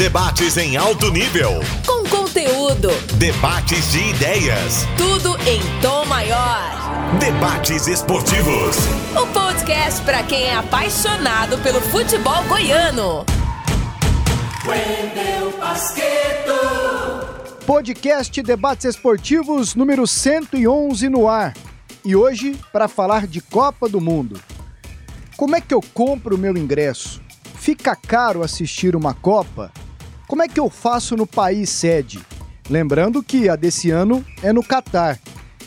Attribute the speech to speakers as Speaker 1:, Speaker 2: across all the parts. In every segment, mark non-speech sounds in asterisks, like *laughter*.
Speaker 1: Debates em alto nível.
Speaker 2: Com conteúdo.
Speaker 1: Debates de ideias.
Speaker 2: Tudo em tom maior.
Speaker 1: Debates esportivos.
Speaker 2: O podcast para quem é apaixonado pelo futebol goiano.
Speaker 3: Wendel Basqueto.
Speaker 4: Podcast Debates Esportivos número 111 no ar. E hoje para falar de Copa do Mundo. Como é que eu compro o meu ingresso? Fica caro assistir uma Copa? Como é que eu faço no país sede? Lembrando que a desse ano é no Catar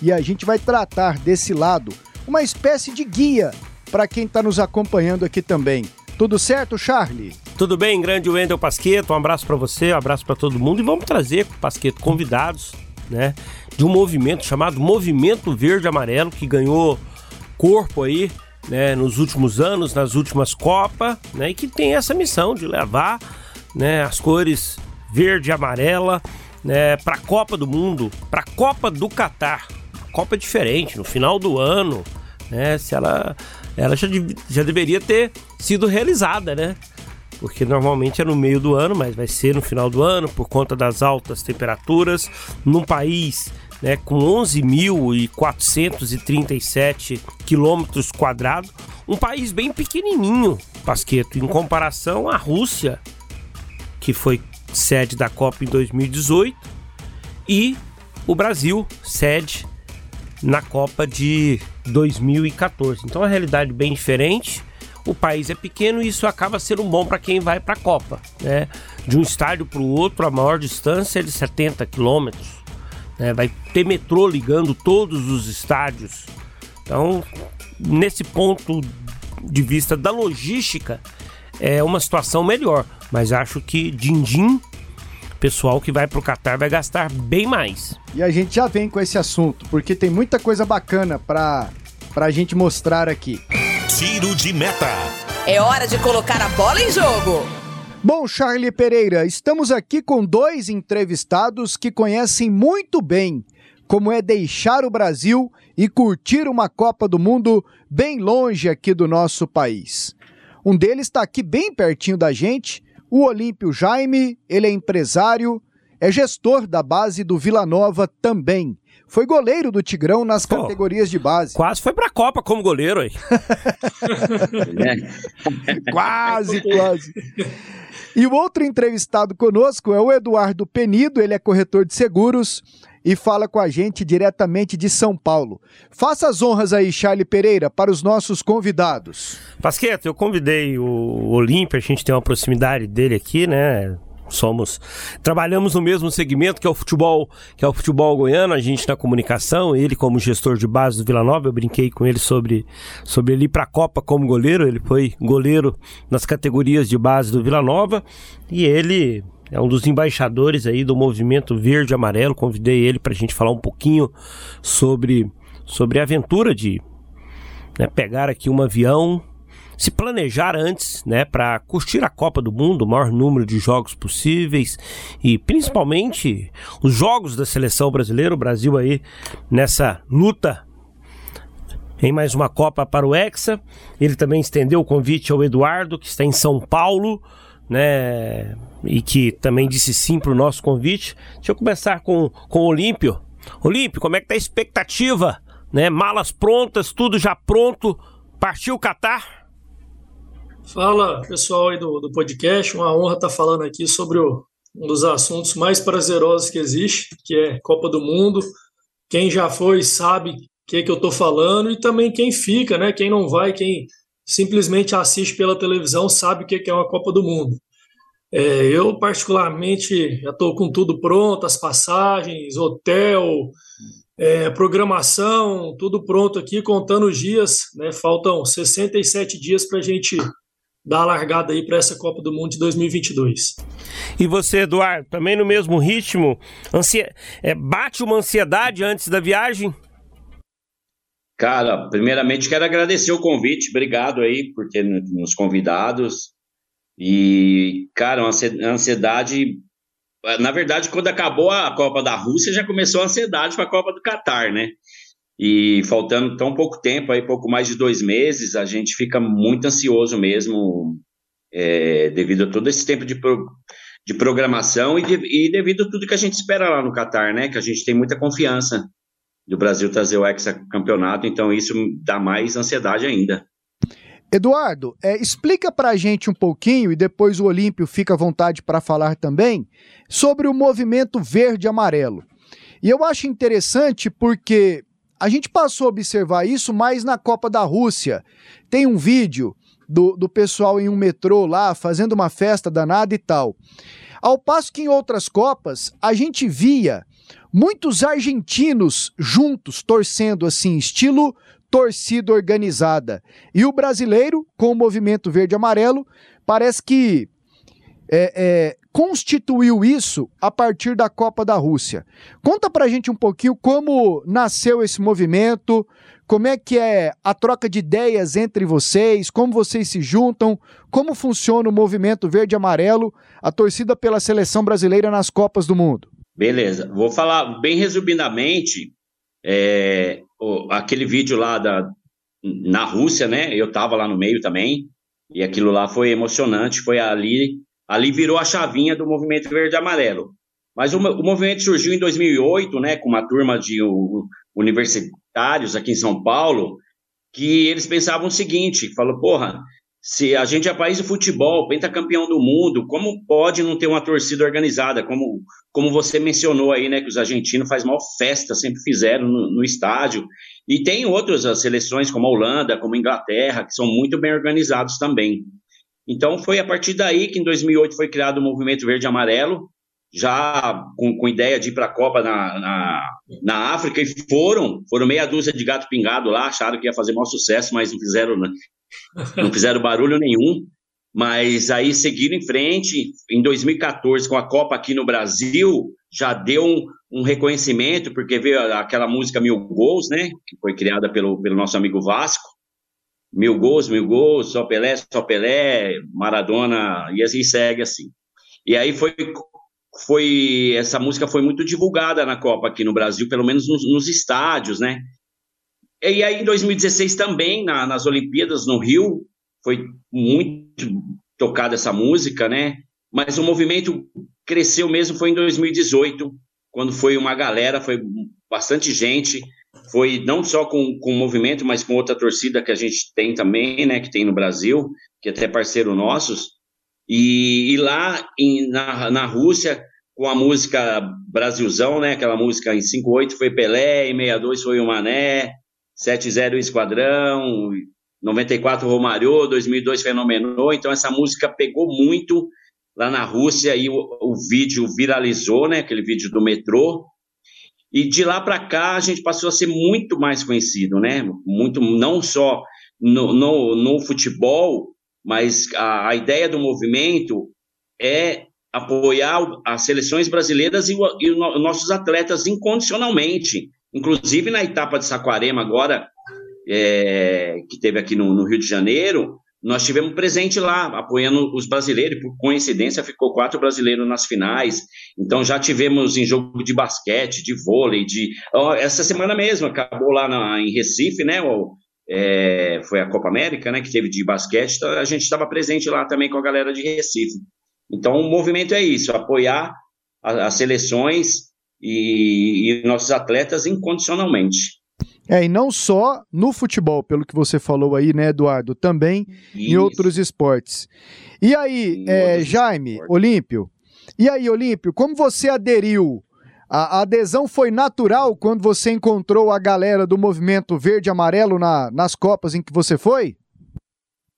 Speaker 4: e a gente vai tratar desse lado uma espécie de guia para quem está nos acompanhando aqui também. Tudo certo, Charlie?
Speaker 5: Tudo bem, grande Wendel Pasqueto, um abraço para você, um abraço para todo mundo e vamos trazer, Pasqueto, convidados, né, de um movimento chamado Movimento Verde Amarelo que ganhou corpo aí né, nos últimos anos, nas últimas Copas, né, e que tem essa missão de levar né, as cores verde e amarela né, para a Copa do Mundo, para a Copa do Catar. Copa diferente, no final do ano, né, se ela, ela já, já deveria ter sido realizada, né? Porque normalmente é no meio do ano, mas vai ser no final do ano por conta das altas temperaturas, num país né, com 11.437 quilômetros quadrados, um país bem pequenininho, Pasqueto, em comparação à Rússia, que foi sede da Copa em 2018, e o Brasil, sede na Copa de 2014. Então, é uma realidade bem diferente. O país é pequeno e isso acaba sendo bom para quem vai para a Copa. Né? De um estádio para o outro, a maior distância é de 70 quilômetros né? vai ter metrô ligando todos os estádios. Então, nesse ponto de vista da logística, é uma situação melhor. Mas acho que din-din, pessoal que vai para o Qatar vai gastar bem mais.
Speaker 4: E a gente já vem com esse assunto, porque tem muita coisa bacana para a gente mostrar aqui.
Speaker 1: Tiro de meta.
Speaker 2: É hora de colocar a bola em jogo.
Speaker 4: Bom, Charlie Pereira, estamos aqui com dois entrevistados que conhecem muito bem como é deixar o Brasil e curtir uma Copa do Mundo bem longe aqui do nosso país. Um deles está aqui bem pertinho da gente, o Olímpio Jaime, ele é empresário, é gestor da base do Vila Nova também. Foi goleiro do Tigrão nas Pô, categorias de base.
Speaker 5: Quase foi pra Copa como goleiro aí. *laughs*
Speaker 4: quase, quase. E o outro entrevistado conosco é o Eduardo Penido, ele é corretor de seguros e fala com a gente diretamente de São Paulo. Faça as honras aí, Charlie Pereira, para os nossos convidados.
Speaker 5: Pasqueta, eu convidei o Olímpio, a gente tem uma proximidade dele aqui, né? somos trabalhamos no mesmo segmento que é o futebol, que é o futebol goiano, a gente na comunicação, ele como gestor de base do Vila Nova, eu brinquei com ele sobre sobre ele ir para a Copa como goleiro, ele foi goleiro nas categorias de base do Vila Nova e ele é um dos embaixadores aí do movimento verde amarelo. Convidei ele para a gente falar um pouquinho sobre sobre a aventura de né, pegar aqui um avião se planejar antes, né, para curtir a Copa do Mundo, o maior número de jogos possíveis e principalmente os jogos da seleção brasileira, o Brasil aí nessa luta em mais uma Copa para o Hexa. Ele também estendeu o convite ao Eduardo, que está em São Paulo, né, e que também disse sim para o nosso convite. Deixa eu começar com, com o Olímpio. Olímpio, como é que tá a expectativa? Né? Malas prontas, tudo já pronto. Partiu o Catar?
Speaker 6: Fala pessoal aí do, do podcast, uma honra estar falando aqui sobre o, um dos assuntos mais prazerosos que existe, que é Copa do Mundo. Quem já foi sabe o que, que eu estou falando e também quem fica, né? Quem não vai, quem simplesmente assiste pela televisão sabe o que, que é uma Copa do Mundo. É, eu, particularmente, já estou com tudo pronto, as passagens, hotel, é, programação, tudo pronto aqui, contando os dias. Né? Faltam 67 dias para a gente dar a largada aí para essa Copa do Mundo de 2022.
Speaker 5: E você, Eduardo, também no mesmo ritmo? Ansia... É, bate uma ansiedade antes da viagem?
Speaker 7: Cara, primeiramente quero agradecer o convite, obrigado aí por ter nos convidados. E, cara, uma ansiedade. Na verdade, quando acabou a Copa da Rússia, já começou a ansiedade para a Copa do Catar, né? E faltando tão pouco tempo, aí pouco mais de dois meses, a gente fica muito ansioso mesmo, é, devido a todo esse tempo de, pro, de programação e, de, e devido a tudo que a gente espera lá no Catar, né? Que a gente tem muita confiança do Brasil trazer o hexacampeonato, então isso dá mais ansiedade ainda.
Speaker 4: Eduardo, é, explica para a gente um pouquinho, e depois o Olímpio fica à vontade para falar também, sobre o movimento verde-amarelo. E eu acho interessante porque a gente passou a observar isso mais na Copa da Rússia. Tem um vídeo do, do pessoal em um metrô lá fazendo uma festa danada e tal. Ao passo que em outras Copas a gente via muitos argentinos juntos torcendo assim, estilo torcida organizada. E o brasileiro, com o movimento verde-amarelo, parece que é, é, constituiu isso a partir da Copa da Rússia. Conta pra gente um pouquinho como nasceu esse movimento, como é que é a troca de ideias entre vocês, como vocês se juntam, como funciona o movimento verde-amarelo, a torcida pela seleção brasileira nas Copas do Mundo.
Speaker 7: Beleza, vou falar bem resumidamente é, aquele vídeo lá da, na Rússia, né? Eu tava lá no meio também, e aquilo lá foi emocionante, foi ali, ali virou a chavinha do movimento verde e amarelo. Mas o, o movimento surgiu em 2008, né, com uma turma de o, universitários aqui em São Paulo, que eles pensavam o seguinte, falou, porra, se a gente é país de futebol, pentacampeão do mundo, como pode não ter uma torcida organizada? Como, como você mencionou aí, né, que os argentinos fazem maior festa, sempre fizeram no, no estádio. E tem outras seleções, como a Holanda, como a Inglaterra, que são muito bem organizados também. Então foi a partir daí que em 2008 foi criado o Movimento Verde e Amarelo, já com, com ideia de ir para a Copa na, na, na, África, e foram, foram meia dúzia de gato pingado lá, acharam que ia fazer maior sucesso, mas não fizeram, né? Não fizeram barulho nenhum, mas aí seguiram em frente. Em 2014, com a Copa aqui no Brasil, já deu um, um reconhecimento, porque veio aquela música Mil Gols, né? Que foi criada pelo, pelo nosso amigo Vasco. Mil gols, mil gols, só Pelé, só Pelé, Maradona, e assim segue assim. E aí foi, foi essa música foi muito divulgada na Copa aqui no Brasil, pelo menos nos, nos estádios, né? E aí, em 2016 também, na, nas Olimpíadas no Rio, foi muito tocada essa música, né? Mas o movimento cresceu mesmo foi em 2018, quando foi uma galera, foi bastante gente, foi não só com, com o movimento, mas com outra torcida que a gente tem também, né? Que tem no Brasil, que é até parceiro nossos. E, e lá em, na, na Rússia, com a música Brasilzão, né? Aquela música em 58 foi Pelé, em 62 foi o Mané, 7-0 Esquadrão, 94 Romário, 2002 Fenomenou, então essa música pegou muito lá na Rússia e o, o vídeo viralizou, né, aquele vídeo do metrô, e de lá para cá a gente passou a ser muito mais conhecido, né, muito, não só no, no, no futebol, mas a, a, ideia do movimento é apoiar as seleções brasileiras e, o, e os nossos atletas incondicionalmente, Inclusive na etapa de Saquarema agora, é, que teve aqui no, no, Rio de Janeiro, nós tivemos presente lá, apoiando os brasileiros, por coincidência ficou quatro brasileiros nas finais, então já tivemos em jogo de basquete, de vôlei, de... essa semana mesmo, acabou lá na, em Recife, né, o, é, foi a Copa América, né, que teve de basquete, então a gente estava presente lá também com a galera de Recife. Então o movimento é isso, apoiar as seleções e, e nossos atletas incondicionalmente.
Speaker 4: É, e não só no futebol, pelo que você falou aí, né, Eduardo? Também Isso. em outros esportes. E aí, é, Jaime, esportes. Olímpio? E aí, Olímpio, como você aderiu? A, a, adesão foi natural quando você encontrou a galera do movimento verde e amarelo na, nas Copas em que você foi?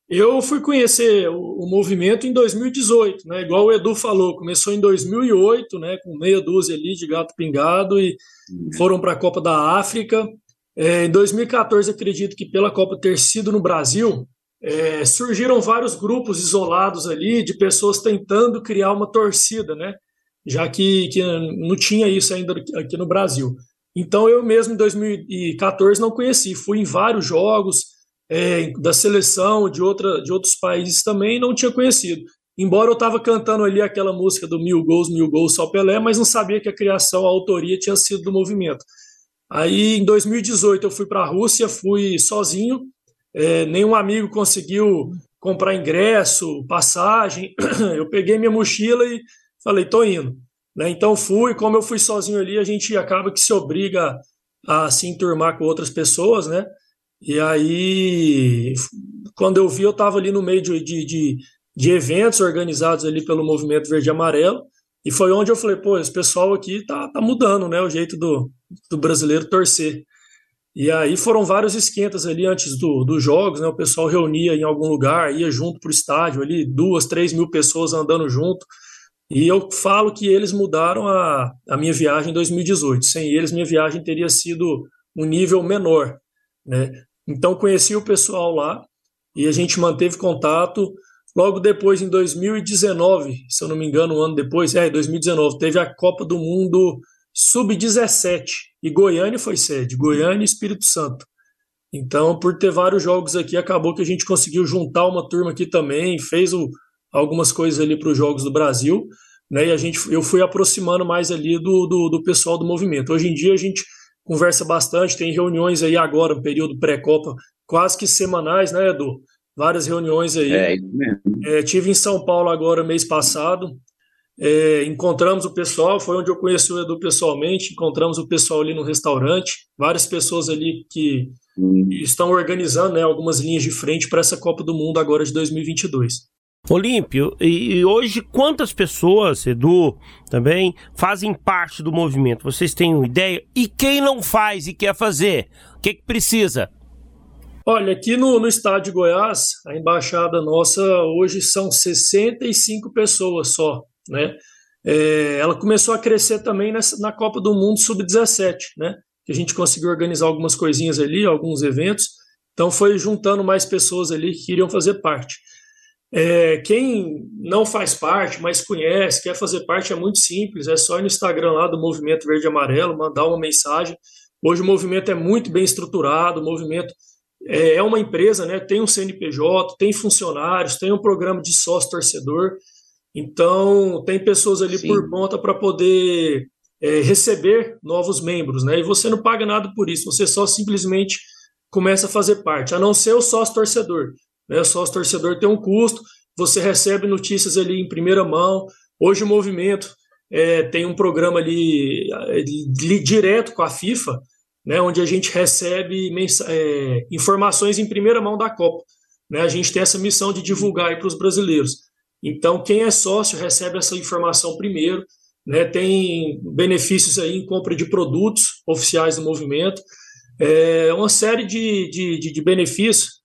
Speaker 6: Eu fui conhecer o, movimento em 2018, né? Igual o Edu falou, começou em 2008, né? Com meia dúzia ali de gato pingado e uhum. foram para a Copa da África. É, em 2014, acredito que pela Copa ter sido no Brasil, é, surgiram vários grupos isolados ali de pessoas tentando criar uma torcida, né? Já que, que não tinha isso ainda aqui no Brasil. Então eu mesmo em 2014 não conheci, fui em vários jogos é, da seleção de, outra, de outros países também não tinha conhecido. Embora eu estava cantando ali aquela música do Mil Gols, Mil Gols, só Pelé, mas não sabia que a criação, a autoria tinha sido do movimento. Aí, em 2018, eu fui para a Rússia, fui sozinho, é, nenhum amigo conseguiu comprar ingresso, passagem. *clears throat* Eu peguei minha mochila e falei, tô indo. Né? Então fui, como eu fui sozinho ali, a gente acaba que se obriga a se enturmar com outras pessoas, né? E aí, quando eu vi, eu estava ali no meio de, de, de, eventos organizados ali pelo Movimento Verde e Amarelo, e foi onde eu falei, pô, esse pessoal aqui tá, tá mudando, né? O jeito do, do brasileiro torcer. E aí foram vários esquentas ali antes do, dos jogos, né? O pessoal reunia em algum lugar, ia junto para o estádio ali, duas, três mil pessoas andando junto. E eu falo que eles mudaram a, a minha viagem em 2018. Sem eles, minha viagem teria sido um nível menor. Né? Então, conheci o pessoal lá e a gente manteve contato. Logo depois, em 2019, se eu não me engano, um ano depois, é, 2019, teve a Copa do Mundo Sub-17 e Goiânia foi sede, Goiânia e Espírito Santo. Então, por ter vários jogos aqui, acabou que a gente conseguiu juntar uma turma aqui também, fez o, algumas coisas ali para os Jogos do Brasil, né? E a gente, eu fui aproximando mais ali do, do, do, pessoal do movimento. Hoje em dia a gente conversa bastante, tem reuniões aí agora, no período pré-copa, quase que semanais, né, Edu? Várias reuniões aí. É, isso mesmo. É, tive em São Paulo agora, mês passado. É, encontramos o pessoal, foi onde eu conheci o Edu pessoalmente. Encontramos o pessoal ali no restaurante, várias pessoas ali que hum. estão organizando né, algumas linhas de frente para essa Copa do Mundo agora de 2022.
Speaker 5: Olímpio, e hoje quantas pessoas, Edu, também, fazem parte do movimento? Vocês têm uma ideia? E quem não faz e quer fazer? O que, que precisa?
Speaker 6: Olha, aqui no, no estado de Goiás, a embaixada nossa hoje são 65 pessoas só, né? É, ela começou a crescer também nessa, na Copa do Mundo Sub-17, né? Que a gente conseguiu organizar algumas coisinhas ali, alguns eventos. Então foi juntando mais pessoas ali que queriam fazer parte. É, quem não faz parte, mas conhece, quer fazer parte, é muito simples. É só ir no Instagram lá do Movimento Verde e Amarelo, mandar uma mensagem. Hoje o movimento é muito bem estruturado, o movimento é, é uma empresa, né? Tem um CNPJ, tem funcionários, tem um programa de sócio torcedor. Então tem pessoas ali Sim. por conta para poder é, receber novos membros, né? E você não paga nada por isso, você só simplesmente começa a fazer parte, a não ser o sócio torcedor. Né? Sócio torcedor tem um custo, você recebe notícias ali em primeira mão. Hoje o movimento é, tem um programa ali, ali, direto com a FIFA, né, onde a gente recebe é, informações em primeira mão da Copa. Né? A gente tem essa missão de divulgar para os brasileiros. Então, quem é sócio recebe essa informação primeiro, né? tem benefícios aí em compra de produtos oficiais do movimento, é, uma série de, de, de benefícios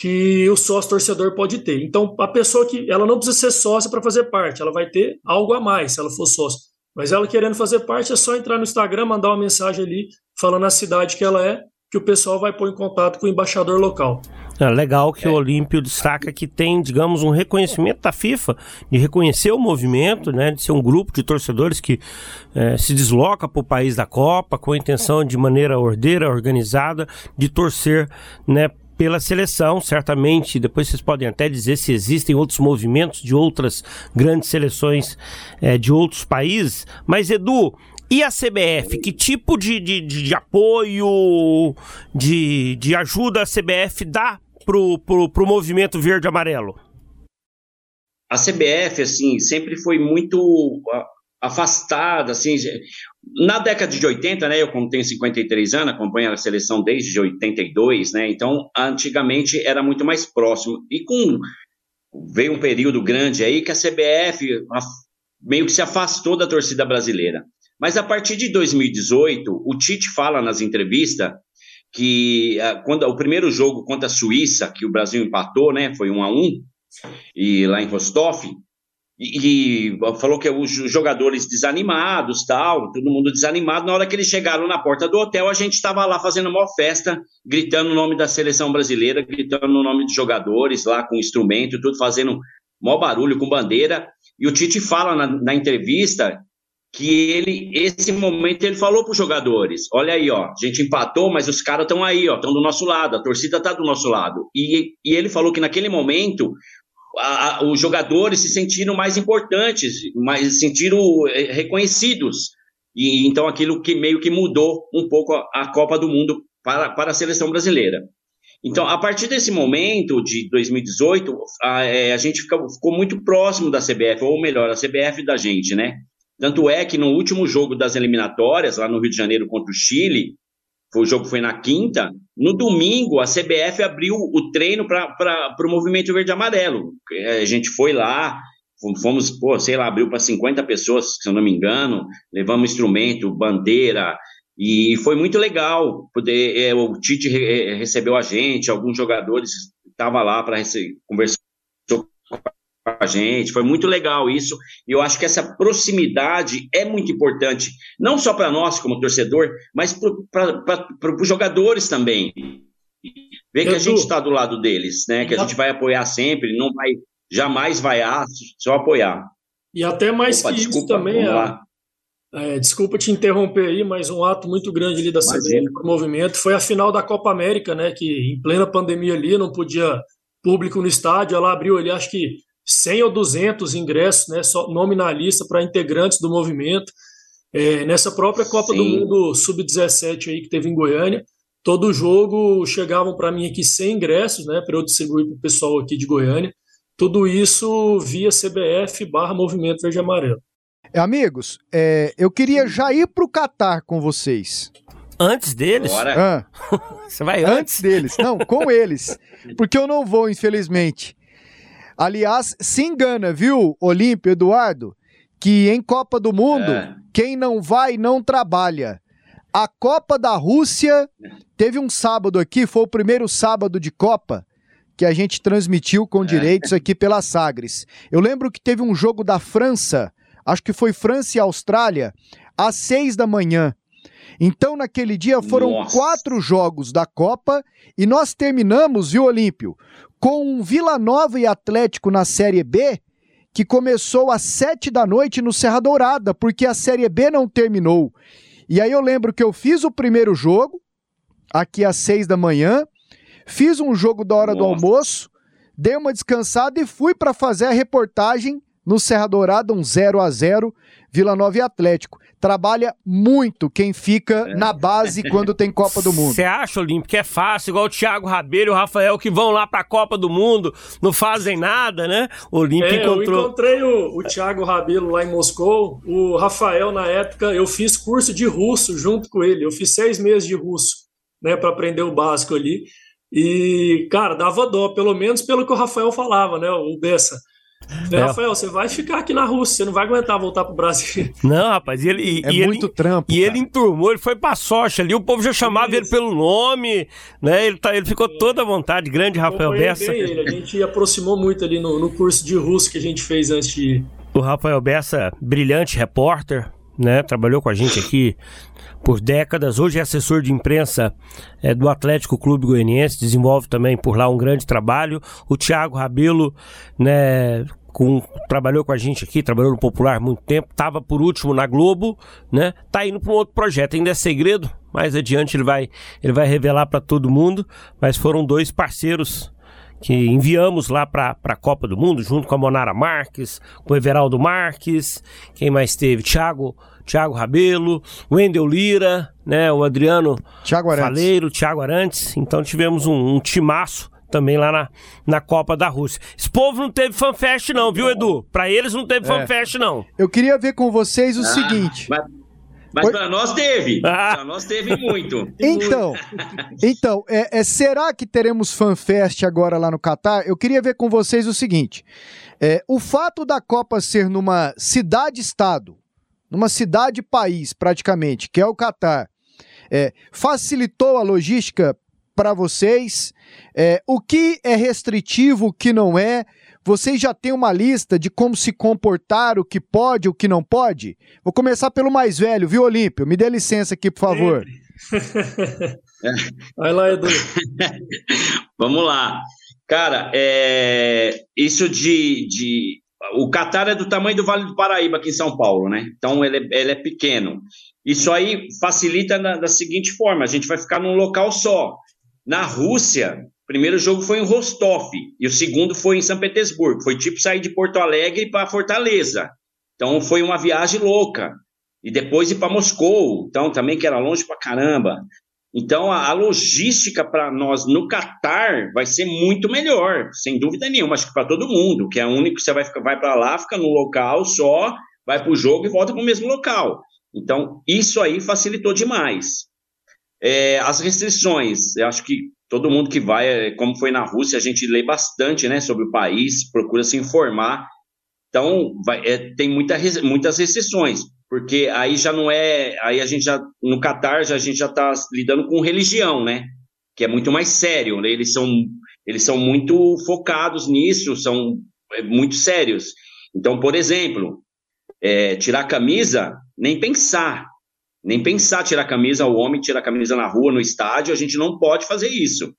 Speaker 6: que o sócio torcedor pode ter. Então, a pessoa que ela não precisa ser sócia para fazer parte, ela vai ter algo a mais se ela for sócia. Mas ela querendo fazer parte é só entrar no Instagram, mandar uma mensagem ali falando a cidade que ela é, que o pessoal vai pôr em contato com o embaixador local.
Speaker 5: É legal que é. o Olímpio destaca que tem, digamos, um reconhecimento da FIFA, de reconhecer o movimento, né, de ser um grupo de torcedores que é, se desloca para o país da Copa com a intenção de maneira ordeira, organizada, de torcer né, pela seleção, certamente. Depois vocês podem até dizer se existem outros movimentos de outras grandes seleções é, de outros países. Mas, Edu, e a CBF? Que tipo de, de, de apoio, de, de ajuda a CBF dá pro, pro, pro movimento verde-amarelo?
Speaker 7: A CBF, assim, sempre foi muito afastada, assim, na década de 80, né, eu como tenho 53 anos, acompanho a seleção desde 82, né, então antigamente era muito mais próximo, e com, veio um período grande aí que a CBF meio que se afastou da torcida brasileira, mas a partir de 2018, o Tite fala nas entrevistas que ah, quando o primeiro jogo contra a Suíça, que o Brasil empatou, né, foi um a um, e lá em Rostov, e, falou que os jogadores desanimados, tal, todo mundo desanimado. Na hora que eles chegaram na porta do hotel, a gente estava lá fazendo uma festa, gritando o nome da seleção brasileira, gritando o nome dos jogadores lá com instrumento, tudo fazendo maior barulho com bandeira. E o Tite fala na, na entrevista que ele, esse momento, ele falou para os jogadores: olha aí, ó, a gente empatou, mas os caras estão aí, ó, estão do nosso lado, a torcida está do nosso lado. E, e ele falou que naquele momento a, os jogadores se sentiram mais importantes, mais se sentiram eh, reconhecidos. E então aquilo que meio que mudou um pouco a, a Copa do Mundo para, para a seleção brasileira. Então, a partir desse momento de 2018, a, é, a gente fica, ficou muito próximo da CBF, ou melhor, a CBF da gente, né? Tanto é que no último jogo das eliminatórias, lá no Rio de Janeiro contra o Chile, o jogo foi na quinta, no domingo a CBF abriu o treino para o movimento verde amarelo. A gente foi lá, fomos, pô, sei lá, abriu para 50 pessoas, se eu não me engano, levamos instrumento, bandeira, e foi muito legal poder. É, o Tite re, é, recebeu a gente, alguns jogadores estavam lá para conversar com a gente. Foi muito legal isso. E eu acho que essa proximidade é muito importante, não só para nós como torcedor, mas para os jogadores também. Ver que a gente está do lado deles, né? Que a gente vai apoiar sempre, não vai jamais vaiar, só apoiar.
Speaker 6: E até mais Opa, que desculpa, isso também, a, é, desculpa te interromper aí, mas um ato muito grande ali da CBF para o movimento foi a final da Copa América, né? Que em plena pandemia ali não podia público no estádio, ela abriu ali acho que 100 ou 200 ingressos, né? Só nominalista para integrantes do movimento. É, nessa própria Copa Sim. do Mundo Sub-17 aí que teve em Goiânia, todo jogo chegavam para mim aqui 100 ingressos, né? Para eu distribuir para o pessoal aqui de Goiânia. Tudo isso via CBF barra Movimento Verde Amarelo.
Speaker 4: Amigos, é, eu queria já ir pro Catar com vocês.
Speaker 5: Antes deles?
Speaker 4: Ah, *laughs* Você vai antes? Antes deles. Não, com *laughs* eles. Porque eu não vou, infelizmente. Aliás, se engana, viu, Olímpio, Eduardo? Que em Copa do Mundo, é. quem não vai não trabalha. A Copa da Rússia teve um sábado aqui, foi o primeiro sábado de Copa que a gente transmitiu com é. direitos aqui pela Sagres. Eu lembro que teve um jogo da França acho que foi França e Austrália, às seis da manhã. Então, naquele dia foram Nossa. quatro jogos da Copa e nós terminamos, viu, Olímpio, com um Vila Nova e Atlético na Série B, que começou às sete da noite no Serra Dourada, porque a Série B não terminou. E aí eu lembro que eu fiz o primeiro jogo, aqui às seis da manhã, fiz um jogo da hora Nossa. do almoço, dei uma descansada e fui para fazer a reportagem no Serra Dourada, um 0 a 0 Vila Nova e Atlético. Trabalha muito quem fica é. na base quando tem Copa do Mundo.
Speaker 5: Você acha, Olímpio, que é fácil, igual o Thiago Rabelo e o Rafael que vão lá pra Copa do Mundo, não fazem nada, né?
Speaker 6: O Olímpio é, encontrou. Eu encontrei o, o Thiago Rabelo lá em Moscou. O Rafael, na época, eu fiz curso de russo junto com ele. Eu fiz seis meses de russo, né, para aprender o básico ali. E, cara, dava dó, pelo menos pelo que o Rafael falava, né? O Bessa. É. Rafael, você vai ficar aqui na Rússia, você não vai aguentar voltar pro Brasil. *laughs*
Speaker 5: Não, rapaz, e ele. E,
Speaker 4: é
Speaker 5: e
Speaker 4: muito
Speaker 5: ele,
Speaker 4: trampo.
Speaker 5: E cara. ele enturmou, ele foi pra Socha ali, o povo já chamava Isso. ele pelo nome, né? Ele, tá, ele ficou é. toda à vontade, grande Rafael Bessa.
Speaker 6: Ele. A gente aproximou muito ali no, no curso de russo que a gente fez antes de ir.
Speaker 5: O Rafael Bessa, brilhante repórter, né? Trabalhou com a gente aqui por décadas. Hoje é assessor de imprensa é, do Atlético Clube Goianiense, desenvolve também por lá um grande trabalho. O Thiago Rabelo, né? Com, trabalhou com a gente aqui, trabalhou no Popular há muito tempo, estava por último na Globo, né? Tá indo para um outro projeto, ainda é segredo, mais adiante ele vai, ele vai revelar para todo mundo, mas foram dois parceiros que enviamos lá para a Copa do Mundo, junto com a Monara Marques, com o Everaldo Marques, quem mais teve? Thiago Thiago Rabelo, Wendel Lira, né, o Adriano
Speaker 4: Thiago Arantes.
Speaker 5: Faleiro, Thiago Arantes. Então tivemos um, um timaço também lá na, na Copa da Rússia. Esse povo não teve fanfest não, viu, Edu? Para eles não teve é. fanfest não.
Speaker 4: Eu queria ver com vocês o ah, seguinte...
Speaker 7: Mas... Mas para nós teve. Ah. Para nós teve muito. *laughs*
Speaker 4: Então, então é, é, será que teremos fanfest agora lá no Catar? Eu queria ver com vocês o seguinte: é, o fato da Copa ser numa cidade-estado, numa cidade-país, praticamente, que é o Catar, é, facilitou a logística para vocês? É, o que é restritivo, o que não é? Vocês já têm uma lista de como se comportar, o que pode, o que não pode? Vou começar pelo mais velho, viu, Olímpio? Me dê licença aqui, por favor.
Speaker 6: Vai lá, Edu. *laughs*
Speaker 7: Vamos lá. Cara, é, isso de, de o Catar é do tamanho do Vale do Paraíba aqui em São Paulo, né? Então ele é, ele é pequeno. Isso aí facilita na, da seguinte forma: a gente vai ficar num local só. Na Rússia, o primeiro jogo foi em Rostov e o segundo foi em São Petersburgo. Foi tipo sair de Porto Alegre para Fortaleza. Então foi uma viagem louca. E depois ir para Moscou, então também que era longe para caramba. Então, a, a logística para nós no Catar vai ser muito melhor, sem dúvida nenhuma, acho que para todo mundo, que é único que você vai, vai para lá, fica no local só, vai para o jogo e volta para o mesmo local. Então, isso aí facilitou demais. É, as restrições, eu acho que todo mundo que vai, é, como foi na Rússia, a gente lê bastante né, sobre o país, procura se informar. Então, vai, é, tem muita, muitas restrições, porque aí já não é. Aí a gente já, no Catar, já, a gente já está lidando com religião, né? Que é muito mais sério, né? Eles são, eles são muito focados nisso, são é, muito sérios. Então, por exemplo, é, tirar a camisa, nem pensar. Nem pensar tirar a camisa, o homem tirar a camisa na rua, no estádio, a gente não pode fazer isso.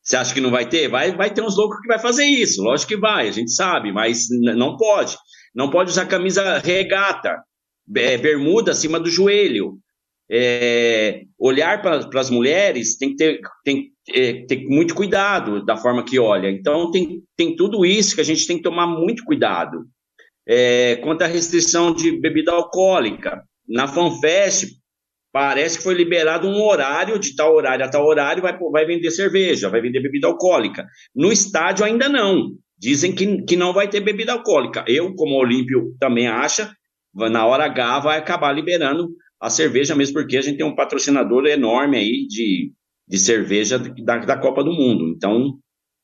Speaker 7: Você acha que não vai ter? Vai, vai ter uns loucos que vai fazer isso, lógico que vai, a gente sabe, mas não pode. Não pode usar camisa regata, é, bermuda acima do joelho. É, olhar para as mulheres tem que ter, tem, é, muito cuidado da forma que olha. Então, tem, tem tudo isso que a gente tem que tomar muito cuidado. É, quanto à restrição de bebida alcoólica, na FanFest, parece que foi liberado um horário, de tal horário a tal horário, vai, vai vender cerveja, vai vender bebida alcoólica. No estádio ainda não. Dizem que, que não vai ter bebida alcoólica. Eu, como Olímpio, também acha, na hora H vai acabar liberando a cerveja mesmo, porque a gente tem um patrocinador enorme aí de, de cerveja da, da Copa do Mundo. Então,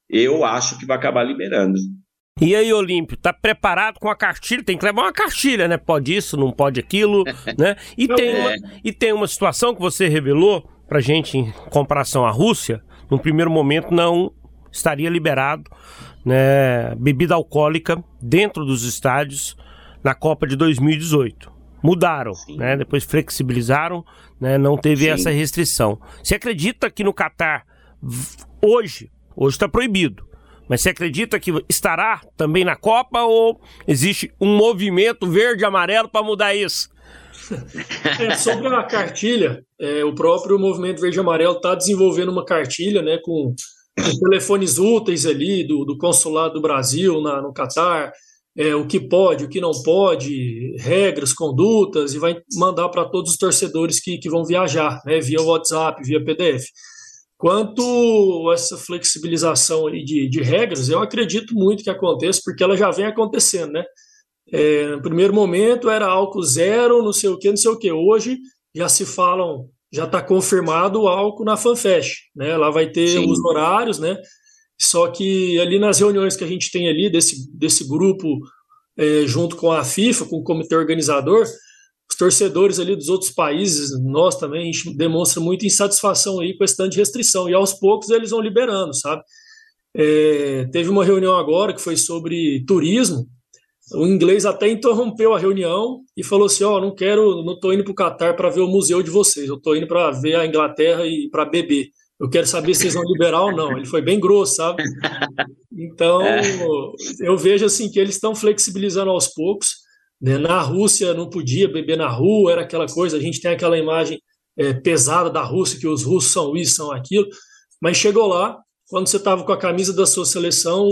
Speaker 7: eu acho que vai acabar liberando.
Speaker 5: E aí, Olímpio, tá preparado com a cartilha? Tem que levar uma cartilha, né? Pode isso, não pode aquilo, *laughs* né? E tem, uma, e tem uma situação que você revelou pra gente em comparação à Rússia. No primeiro momento não estaria liberado né, bebida alcoólica dentro dos estádios na Copa de 2018. Mudaram, né? Depois flexibilizaram, né? Não teve Sim. essa restrição. Você acredita que no Catar hoje, hoje está proibido, mas você acredita que estará também na Copa ou existe um movimento verde-amarelo para mudar isso?
Speaker 6: É, sobre a cartilha, é, o próprio movimento verde-amarelo está desenvolvendo uma cartilha né, com, com telefones úteis ali do, do consulado do Brasil na, no Catar, é, o que pode, o que não pode, regras, condutas, e vai mandar para todos os torcedores que, que vão viajar, né, via WhatsApp, via PDF. Quanto a essa flexibilização de, de regras, eu acredito muito que aconteça, porque ela já vem acontecendo, né? É, no primeiro momento era álcool zero, não sei o que, não sei o que. Hoje já se falam, já está confirmado o álcool na FanFest, né? Lá vai ter Sim. os horários, né? Só que ali nas reuniões que a gente tem ali desse, desse grupo, é, junto com a FIFA, com o comitê organizador, os torcedores ali dos outros países, nós também, a gente demonstra muita insatisfação aí com esse tanto de restrição. E aos poucos eles vão liberando, sabe? É, teve uma reunião agora que foi sobre turismo. O inglês até interrompeu a reunião e falou assim: Ó, oh, não quero, não tô indo para o Catar para ver o museu de vocês, eu tô indo para ver a Inglaterra e para beber. Eu quero saber se vocês vão liberar ou não. Ele foi bem grosso, sabe? Então, é. eu vejo assim que eles estão flexibilizando aos poucos. Né? Na Rússia não podia beber na rua, era aquela coisa, a gente tem aquela imagem é, pesada da Rússia, que os russos são isso, são aquilo, mas chegou lá, quando você estava com a camisa da sua seleção,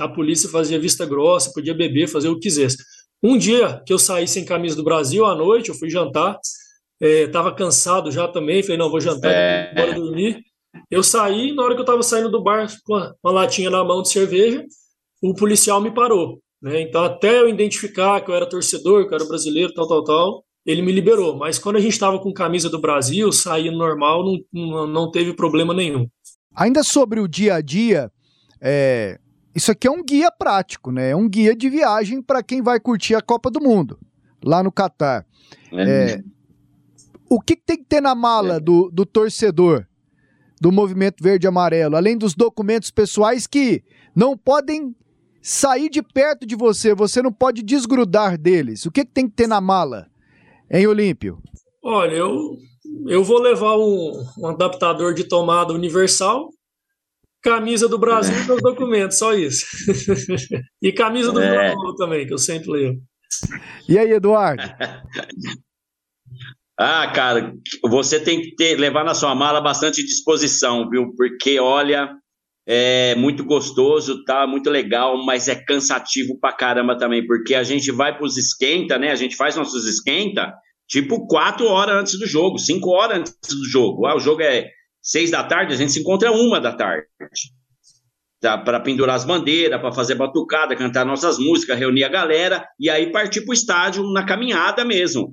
Speaker 6: a polícia fazia vista grossa, podia beber, fazer o que quisesse. Um dia que eu saí sem camisa do Brasil, à noite, eu fui jantar, estava é, cansado já também, falei, não, vou jantar, é... bora dormir. Eu saí, na hora que eu estava saindo do bar com uma latinha na mão de cerveja, o policial me parou. Né? Então, até eu identificar que eu era torcedor, que eu era brasileiro, tal, tal, tal, ele me liberou. Mas quando a gente estava com camisa do Brasil, saindo normal, não, não, não, teve problema nenhum.
Speaker 4: Ainda sobre o dia a dia, é, isso aqui é um guia prático, né? É um guia de viagem para quem vai curtir a Copa do Mundo, lá no Catar. É. É, o que tem que ter na mala do, do torcedor do movimento verde e amarelo, além dos documentos pessoais que não podem sair de perto de você, você não pode desgrudar deles. O que, que tem que ter na mala, em Olímpio?
Speaker 6: Olha, eu, eu vou levar um, um adaptador de tomada universal, camisa do Brasil e meus *laughs* documentos, só isso. *laughs* e camisa do é. Brasil também, que eu sempre leio.
Speaker 4: E aí, Eduardo? *laughs*
Speaker 7: ah, cara, você tem que ter, levar na sua mala bastante disposição, viu? Porque, olha, é muito gostoso, tá muito legal, mas é cansativo pra caramba também, porque a gente vai pros esquenta, né? A gente faz nossos esquenta Tipo, quatro horas antes do jogo, cinco horas antes do jogo. Ah, o jogo é seis da tarde, a gente se encontra uma da tarde. Tá, para pendurar as bandeiras, para fazer batucada, cantar nossas músicas, reunir a galera e aí partir para o estádio na caminhada mesmo.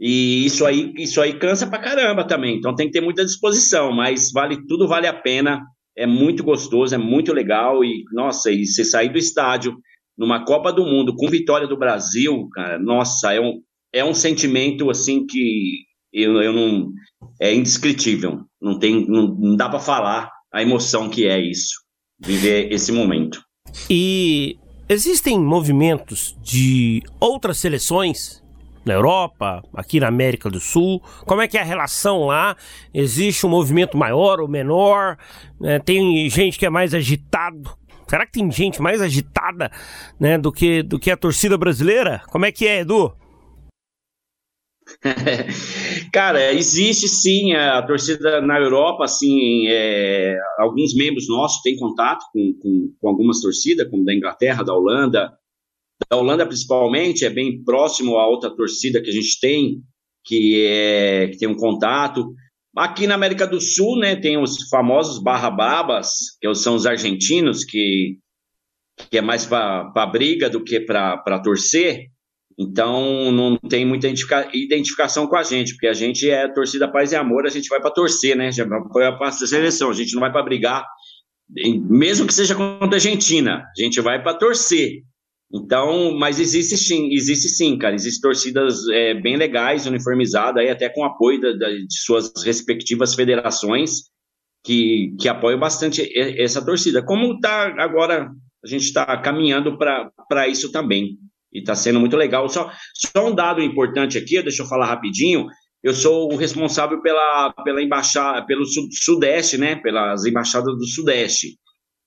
Speaker 7: E isso aí, isso aí cansa pra caramba também. Então tem que ter muita disposição, mas vale tudo vale a pena. É muito gostoso, é muito legal e nossa, e você sair do estádio numa Copa do Mundo com vitória do Brasil, cara, nossa, é um, é um sentimento assim que eu, eu não é indescritível. Não tem, não, não dá para falar a emoção que é isso, viver esse momento.
Speaker 5: E existem movimentos de outras seleções na Europa, aqui na América do Sul? Como é que é a relação lá? Existe um movimento maior ou menor? É, tem gente que é mais agitado? Será que tem gente mais agitada né, do, que, do que a torcida brasileira? Como é que é, Edu? *laughs*
Speaker 7: Cara, existe sim a torcida na Europa, assim, é, alguns membros nossos têm contato com, com, com algumas torcidas, como da Inglaterra, da Holanda, da Holanda, principalmente, é bem próximo a outra torcida que a gente tem, que, é, que tem um contato. Aqui na América do Sul, né, tem os famosos barra-babas, que são os argentinos, que, que é mais para briga do que para torcer. Então, não tem muita identificação com a gente, porque a gente é torcida paz e amor, a gente vai para torcer, né? Já foi a seleção, a gente não vai para brigar, mesmo que seja contra a Argentina, a gente vai para torcer. Então, mas existe sim, existe sim, cara. Existem torcidas é, bem legais, uniformizadas, aí até com apoio da, da, de suas respectivas federações, que, que apoiam bastante essa torcida. Como está agora, a gente está caminhando para isso também. E está sendo muito legal. Só, só um dado importante aqui, deixa eu falar rapidinho. Eu sou o responsável pela, pela embaixada, pelo Sudeste, né? Pelas embaixadas do Sudeste.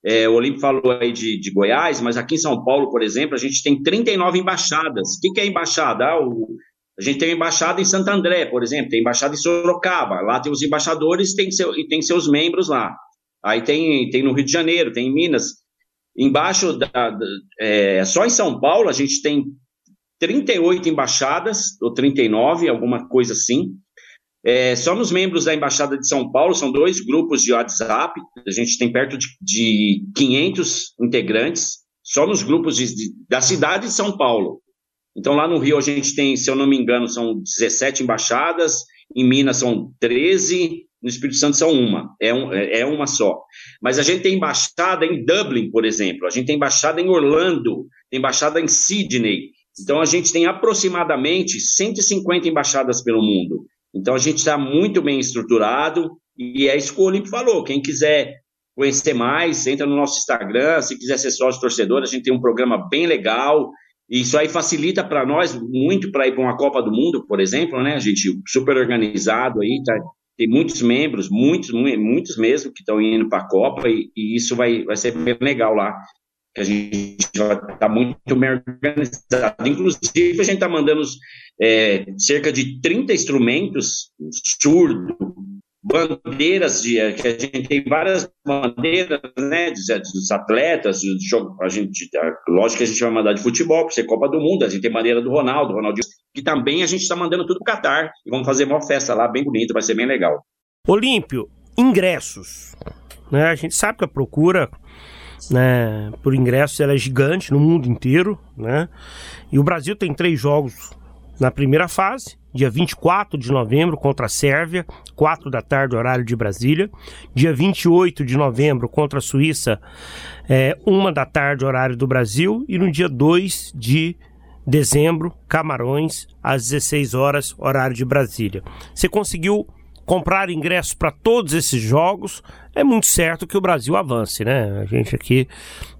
Speaker 7: É, o Olímpio falou aí de, de, Goiás, mas aqui em São Paulo, por exemplo, a gente tem 39 embaixadas. O que, que é embaixada? Ah, o, a gente tem embaixada em Santo André, por exemplo, tem embaixada em Sorocaba. Lá tem os embaixadores tem seu, e tem seus membros lá. Aí tem, tem no Rio de Janeiro, tem em Minas. Embaixo, da, da é, só em São Paulo, a gente tem 38 embaixadas, ou 39, alguma coisa assim. É, somos membros da Embaixada de São Paulo, são dois grupos de WhatsApp, a gente tem perto de, de 500 integrantes, só nos grupos de, de, da cidade de São Paulo. Então, lá no Rio, a gente tem, se eu não me engano, são 17 embaixadas, em Minas são 13, no Espírito Santo são uma, é, um, é, é uma só. Mas a gente tem embaixada em Dublin, por exemplo, a gente tem embaixada em Orlando, tem embaixada em Sydney. Então, a gente tem aproximadamente 150 embaixadas pelo mundo. Então a gente está muito bem estruturado e é isso que o Olímpio falou. Quem quiser conhecer mais, entra no nosso Instagram. Se quiser ser sócio torcedor, a gente tem um programa bem legal. E isso aí facilita para nós muito para ir para uma Copa do Mundo, por exemplo, né? A gente super organizado aí, tá? tem muitos membros, muitos, muitos mesmo, que estão indo para a Copa, e, e, isso vai, vai ser bem legal lá que a gente já está muito bem organizado. Inclusive, a gente está mandando é, cerca de 30 instrumentos surdo, bandeiras, de, que a gente tem várias bandeiras, né, dos atletas, a gente, lógico que a gente vai mandar de futebol, por ser Copa do Mundo, a gente tem bandeira do Ronaldo, Ronaldinho, que também a gente está mandando tudo para Catar, e vamos fazer uma festa lá, bem bonita, vai ser bem legal.
Speaker 5: Olímpio, ingressos, né, a gente sabe que a procura né, por ingressos ela é gigante no mundo inteiro, né? E o Brasil tem três jogos na primeira fase, dia 24 de novembro contra a Sérvia, 4 da tarde, horário de Brasília. Dia 28 de novembro contra a Suíça, é, 1 da tarde, horário do Brasil. E no dia 2 de dezembro, Camarões, às 16 horas, horário de Brasília. Você conseguiu comprar ingressos para todos esses jogos, é muito certo que o Brasil avance, né? A gente aqui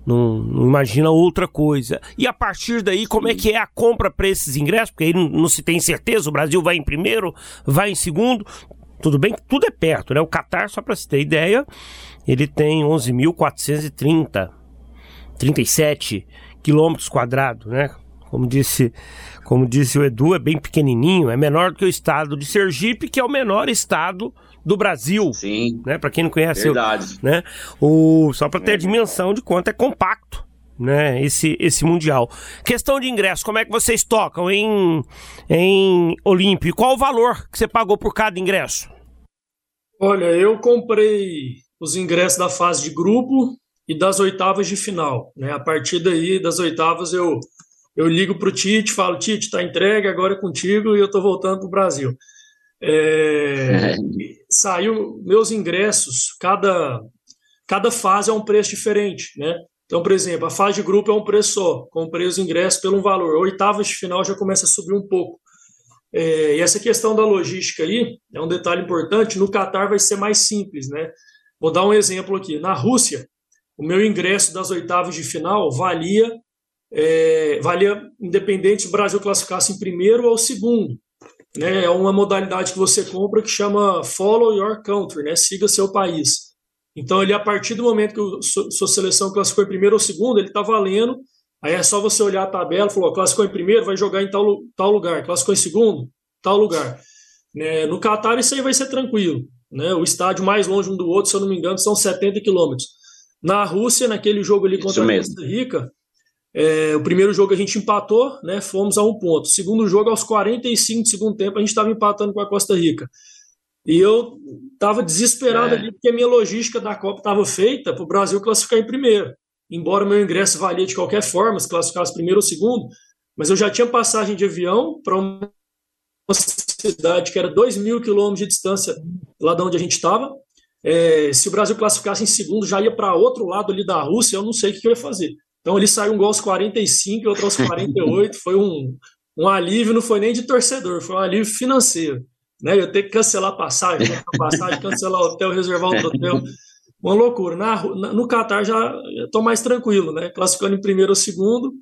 Speaker 5: não, não, imagina outra coisa. E a partir daí, como é que é a compra para esses ingressos? Porque aí não, não, se tem certeza, o Brasil vai em primeiro, vai em segundo. Tudo bem que tudo é perto, né? O Qatar, só para se ter ideia, ele tem 11.430, 37 quilômetros quadrados, né? Como disse, como disse o Edu, é bem pequenininho, é menor do que o estado de Sergipe, que é o menor estado do Brasil.
Speaker 7: Sim.
Speaker 5: Né? Para quem não conhece,
Speaker 7: Verdade.
Speaker 5: né? O só para ter é. a dimensão de quanto é compacto, né, esse, esse Mundial. Questão de ingresso, como é que vocês tocam em, em Olímpio? Qual o valor que você pagou por cada ingresso?
Speaker 6: Olha, eu comprei os ingressos da fase de grupo e das oitavas de final. Né? A partir daí, das oitavas, eu, eu ligo para o Tite, falo, Tite, está entregue, agora é contigo e eu estou voltando para o Brasil. É, *laughs* saiu meus ingressos, cada, cada fase é um preço diferente, né? Então, por exemplo, a fase de grupo é um preço só, comprei os ingressos pelo valor. Oitavas de final já começa a subir um pouco. É, e essa questão da logística aí é um detalhe importante. No Catar vai ser mais simples, né? Vou dar um exemplo aqui. Na Rússia, o meu ingresso das oitavas de final valia, é, valia independente se o Brasil classificasse em primeiro ou segundo. Né? É uma modalidade que você compra que chama Follow Your Country, né? Siga seu país. Então, ele, a partir do momento que a sua seleção classificou em primeiro ou segundo, ele está valendo. Aí é só você olhar a tabela, falou, classificou em primeiro, vai jogar em tal, tal lugar. Classificou em segundo, tal lugar. Né? No Catar, isso aí vai ser tranquilo. Né? O estádio mais longe um do outro, se eu não me engano, são 70 quilômetros. Na Rússia, naquele jogo ali contra a Costa Rica, é, o primeiro jogo a gente empatou, né? Fomos a um ponto. O segundo jogo, aos 45 do segundo tempo, a gente estava empatando com a Costa Rica. E eu estava desesperado é. ali, porque a minha logística da Copa estava feita para o Brasil classificar em primeiro. Embora o meu ingresso valia de qualquer forma, se classificasse primeiro ou segundo, mas eu já tinha passagem de avião para uma cidade que era 2 mil quilômetros de distância lá de onde a gente estava. É, se o Brasil classificasse em segundo, já ia para outro lado ali da Rússia, eu não sei o que eu ia fazer. Então ele saiu um gol aos 45 e outro aos 48. foi um, um alívio, não foi nem de torcedor, foi um alívio financeiro né? Eu ter que cancelar passagem, passagem, cancelar hotel, reservar outro hotel. Uma loucura. Na, no Qatar já estou mais tranquilo, né? Classificando em primeiro ou segundo,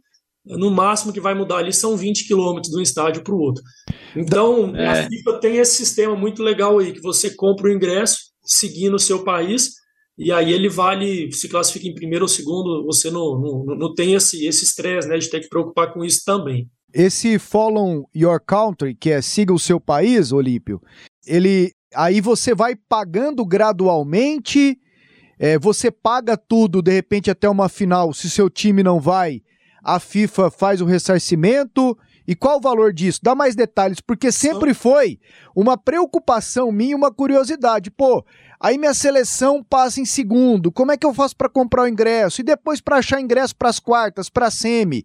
Speaker 6: no máximo que vai mudar ali são 20 quilômetros de um estádio para o outro. Então, é. a FIFA tem esse sistema muito legal aí, que você compra o ingresso seguindo o seu país, e aí ele vale, se classifica em primeiro ou segundo, você não, não, não tem esse estresse né, de ter que preocupar com isso também.
Speaker 4: Esse Follow Your Country, que é siga o seu país, Olímpio, ele aí você vai pagando gradualmente, é, você paga tudo de repente até uma final, se seu time não vai, a FIFA faz o ressarcimento. E qual o valor disso? Dá mais detalhes, porque sempre foi uma preocupação minha, uma curiosidade. Pô, Aí minha seleção passa em segundo. Como é que eu faço para comprar o ingresso? E depois para achar ingresso para as quartas, para a semi?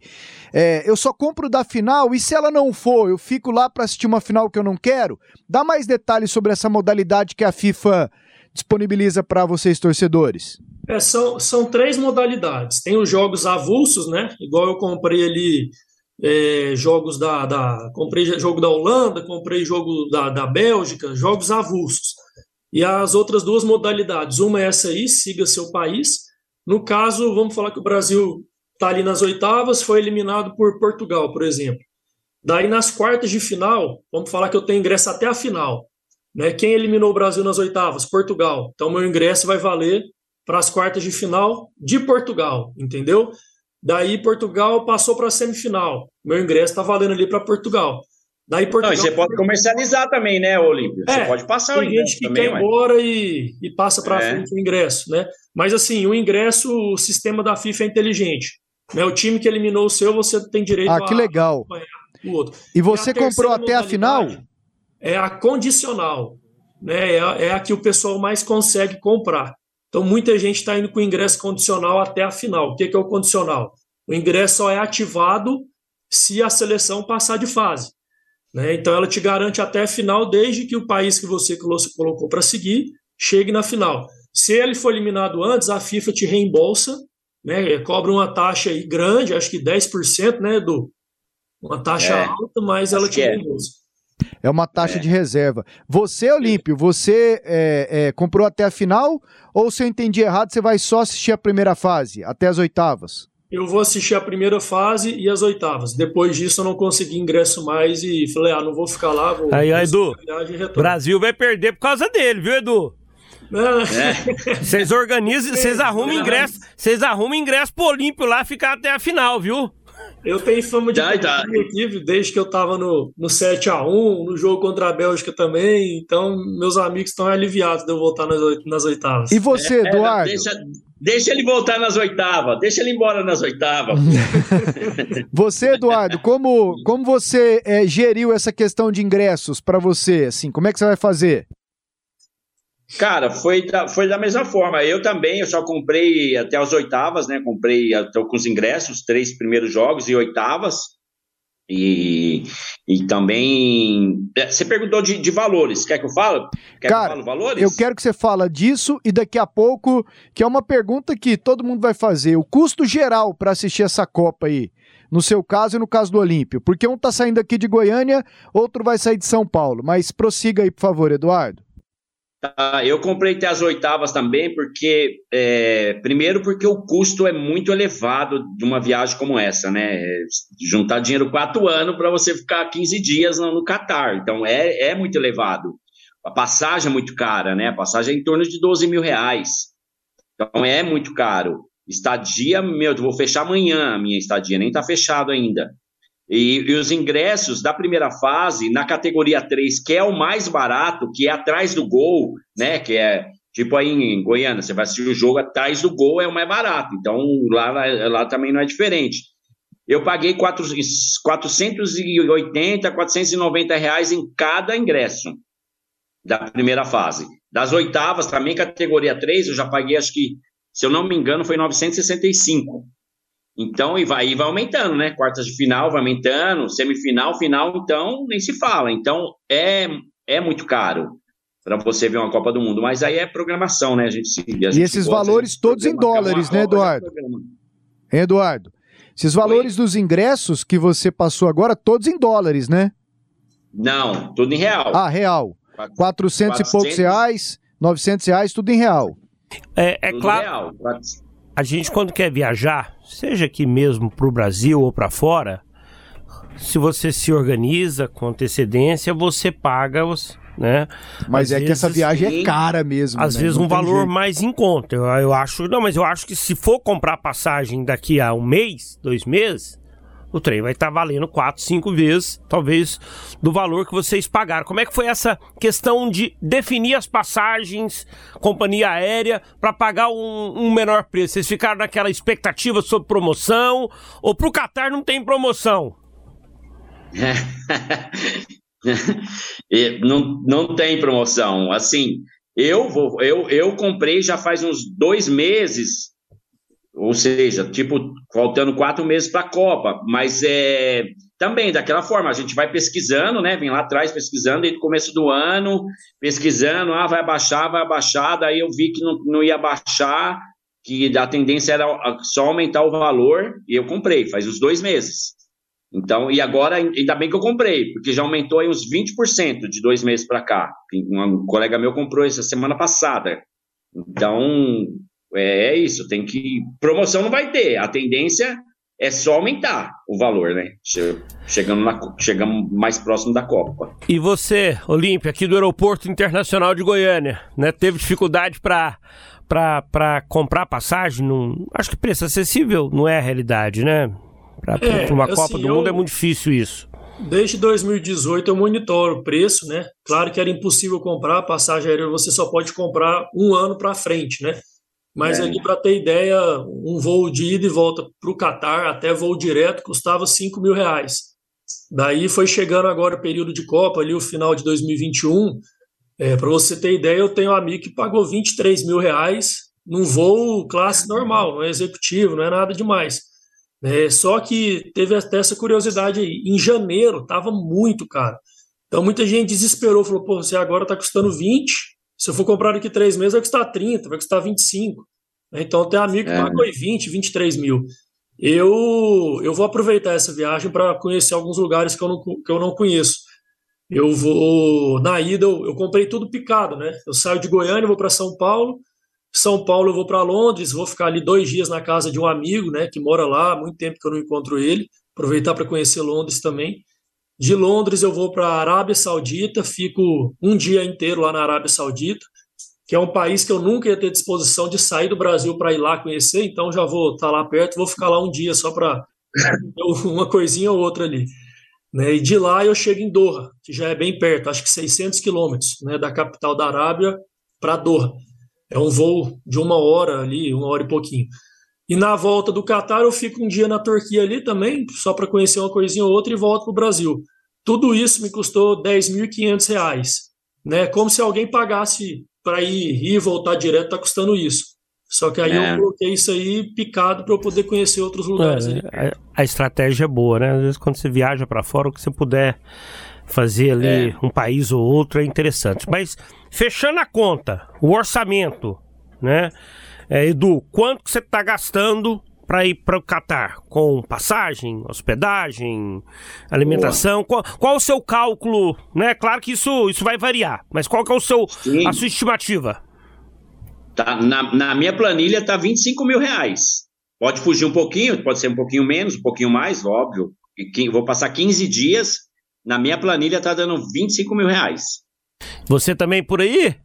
Speaker 4: É, eu só compro da final e se ela não for, eu fico lá para assistir uma final que eu não quero? Dá mais detalhes sobre essa modalidade que a FIFA disponibiliza para vocês, torcedores.
Speaker 6: É, são, são três modalidades. Tem os jogos avulsos, né? Igual eu comprei ali é, jogos da, da. Comprei jogo da Holanda, comprei jogo da, da Bélgica, jogos avulsos. E as outras duas modalidades, uma é essa aí, siga seu país. No caso, vamos falar que o Brasil está ali nas oitavas, foi eliminado por Portugal, por exemplo. Daí nas quartas de final, vamos falar que eu tenho ingresso até a final. Né? Quem eliminou o Brasil nas oitavas? Portugal. Então meu ingresso vai valer para as quartas de final de Portugal, entendeu? Daí Portugal passou para a semifinal. Meu ingresso está valendo ali para Portugal. Daí Portugal.
Speaker 7: Não, você pode comercializar também, né, Olímpio?
Speaker 6: É,
Speaker 7: você pode passar
Speaker 6: o ingresso. Tem gente que também, quer ir embora e, e passa para é. frente o ingresso, né? Mas assim, o ingresso, o sistema da FIFA é inteligente. Né? O time que eliminou o seu, você tem direito
Speaker 4: ah, que a legal.
Speaker 6: o outro.
Speaker 4: E você e comprou até a final?
Speaker 6: É a condicional. Né? É, a, é a que o pessoal mais consegue comprar. Então, muita gente está indo com o ingresso condicional até a final. O que, que é o condicional? O ingresso só é ativado se a seleção passar de fase. Né? Então ela te garante até a final, desde que o país que você colocou para seguir chegue na final. Se ele for eliminado antes, a FIFA te reembolsa, né? cobra uma taxa aí grande, acho que 10%, né, Edu? Uma taxa é, alta, mas ela te é. reembolsa.
Speaker 4: É uma taxa é. de reserva. Você, Olímpio, você é, é, comprou até a final? Ou se eu entendi errado, você vai só assistir a primeira fase, até as oitavas?
Speaker 6: Eu vou assistir a primeira fase e as oitavas. Depois disso, eu não consegui ingresso mais e falei, ah, não vou ficar lá. Vou
Speaker 5: aí, Edu, Brasil vai perder por causa dele, viu, Edu? É. *laughs* Vocês é. organizam, vocês arrumam ingresso, vocês arrumam ingresso pro Olímpio lá ficar até a final, viu?
Speaker 6: Eu tenho fama de já, já. desde que eu tava no, no 7x1, no jogo contra a Bélgica também. Então, meus amigos estão aliviados de eu voltar nas, nas oitavas.
Speaker 4: E você, é, Eduardo?
Speaker 7: deixa, deixa ele voltar nas oitavas, deixa ele embora nas oitavas. *laughs*
Speaker 4: você, Eduardo, como, como você é, geriu essa questão de ingressos para você? Assim, como é que você vai fazer?
Speaker 7: Cara, foi da, foi da mesma forma. Eu também, eu só comprei até as oitavas, né? Comprei com os ingressos, três primeiros jogos e oitavas. E, e também. É, você perguntou de, de valores. Quer que eu fale? Quer
Speaker 4: Cara,
Speaker 7: que eu fale valores?
Speaker 4: Eu quero que você fale disso e daqui a pouco, que é uma pergunta que todo mundo vai fazer. O custo geral para assistir essa Copa aí. No seu caso e no caso do Olímpio. Porque um tá saindo aqui de Goiânia, outro vai sair de São Paulo. Mas prossiga aí, por favor, Eduardo.
Speaker 7: Tá, eu comprei até as oitavas também, porque é, primeiro porque o custo é muito elevado de uma viagem como essa, né? Juntar dinheiro quatro anos para você ficar 15 dias no, no Catar. Então é, é muito elevado. A passagem é muito cara, né? A passagem é em torno de 12 mil reais. Então é muito caro. Estadia, meu, eu vou fechar amanhã a minha estadia, nem tá fechado ainda. E, e, os ingressos da primeira fase, na categoria 3, que é o mais barato, que é atrás do gol, né? Que é tipo aí em Goiânia, você vai assistir o jogo atrás do gol, é o mais barato. Então lá, lá também não é diferente. Eu paguei 4, 480, 490 reais em cada ingresso da primeira fase. Das oitavas, também categoria 3, eu já paguei, acho que, se eu não me engano, foi 965. Então, e vai, e vai aumentando, né? Quartas de final vai aumentando, semifinal, final, então nem se fala. Então, é, é muito caro para você ver uma Copa do Mundo. Mas aí é programação, né? A gente, a
Speaker 4: gente e esses valores todos em dólares, né, Eduardo? Hein, Eduardo? Esses valores Oi? dos ingressos que você passou agora, todos em dólares, né?
Speaker 7: Não, tudo em real.
Speaker 4: Ah, real. 400, 400 e poucos reais, 900 reais, tudo em real.
Speaker 5: É, é claro. Real a gente quando quer viajar, seja aqui mesmo para o Brasil ou para fora, se você se organiza com antecedência, você paga os, né?
Speaker 4: Mas às é vezes, que essa viagem é cara mesmo.
Speaker 5: Às
Speaker 4: né?
Speaker 5: vezes um valor jeito. mais em conta. Eu, eu acho, não, mas eu acho que se for comprar passagem daqui a um mês, dois meses, o trem vai estar tá valendo quatro, cinco vezes, talvez, do valor que vocês pagaram. Como é que foi essa questão de definir as passagens, companhia aérea, para pagar um, um, menor preço? Vocês ficaram naquela expectativa sobre promoção? Ou para o Qatar não tem promoção? *laughs*
Speaker 7: não, não tem promoção. Assim, eu vou, eu, eu comprei já faz uns dois meses ou seja, tipo, faltando quatro meses para a Copa, mas é também daquela forma, a gente vai pesquisando, né? Vem lá atrás pesquisando, desde o começo do ano, pesquisando, ah, vai abaixar, vai abaixar, daí eu vi que não, não ia baixar, que a tendência era só aumentar o valor, e eu comprei, faz uns dois meses. Então, e agora, ainda bem que eu comprei, porque já aumentou aí uns 20% de dois meses para cá. Um colega meu comprou essa semana passada. Então, é, é isso, tem que. Promoção não vai ter, a tendência é só aumentar o valor, né? Chegando, na, chegamos mais próximo da Copa.
Speaker 5: E você, Olímpia, aqui do Aeroporto Internacional de Goiânia, né? Teve dificuldade para para comprar passagem? Num, acho que preço acessível não é a realidade, né? Para é, uma assim, Copa do eu, Mundo é muito difícil isso.
Speaker 6: Desde 2018 eu monitoro o preço, né? Claro que era impossível comprar passagem aérea, você só pode comprar um ano para frente, né? Mas é. ali, para ter ideia, um voo de ida e volta para o Catar, até voo direto, custava 5 mil reais. Daí foi chegando agora o período de Copa, ali o final de 2021. É, para você ter ideia, eu tenho um amigo que pagou 23 mil reais num voo classe normal, não é executivo, não é nada demais. É, só que teve até essa curiosidade aí. Em janeiro estava muito caro. Então muita gente desesperou, falou: pô, você agora está custando 20, se eu for comprar daqui três meses, vai custar 30, vai custar 25. Né? Então tem amigo que é. pagou 20, 23 mil. Eu, eu vou aproveitar essa viagem para conhecer alguns lugares que eu, não, que eu não conheço. Eu vou. Na ida, eu, eu comprei tudo picado, né? Eu saio de Goiânia, vou para São Paulo. São Paulo, eu vou para Londres, vou ficar ali dois dias na casa de um amigo, né? Que mora lá, há muito tempo que eu não encontro ele. Aproveitar para conhecer Londres também. De Londres eu vou para a Arábia Saudita, fico um dia inteiro lá na Arábia Saudita, que é um país que eu nunca ia ter disposição de sair do Brasil para ir lá conhecer, então já vou estar tá lá perto, vou ficar lá um dia só para *laughs* uma coisinha ou outra ali. Né? E de lá eu chego em Doha, que já é bem perto, acho que 600 quilômetros né, da capital da Arábia para Doha. É um voo de uma hora ali, uma hora e pouquinho. E na volta do Catar eu fico um dia na Turquia ali também, só para conhecer uma coisinha ou outra e volto para o Brasil. Tudo isso me custou R$ 10.500, né? Como se alguém pagasse para ir, ir e voltar direto, está custando isso. Só que aí é. eu coloquei isso aí picado para eu poder conhecer outros lugares.
Speaker 5: É, a, a, estratégia é boa, né? Às vezes quando você viaja para fora, o que você puder fazer ali é. um país ou outro é interessante. Mas fechando a conta, o orçamento, né? É, Edu, quanto que você está gastando para ir para o Catar? Com passagem, hospedagem, alimentação? Qual, qual, o seu cálculo? Né? Claro que isso, isso vai variar, mas qual que é o seu, a sua estimativa?
Speaker 7: Tá, na, na minha planilha tá 25 mil reais. Pode fugir um pouquinho, pode ser um pouquinho menos, um pouquinho mais, óbvio. Vou passar 15 dias, na minha planilha tá dando 25 mil reais.
Speaker 5: Você também por aí,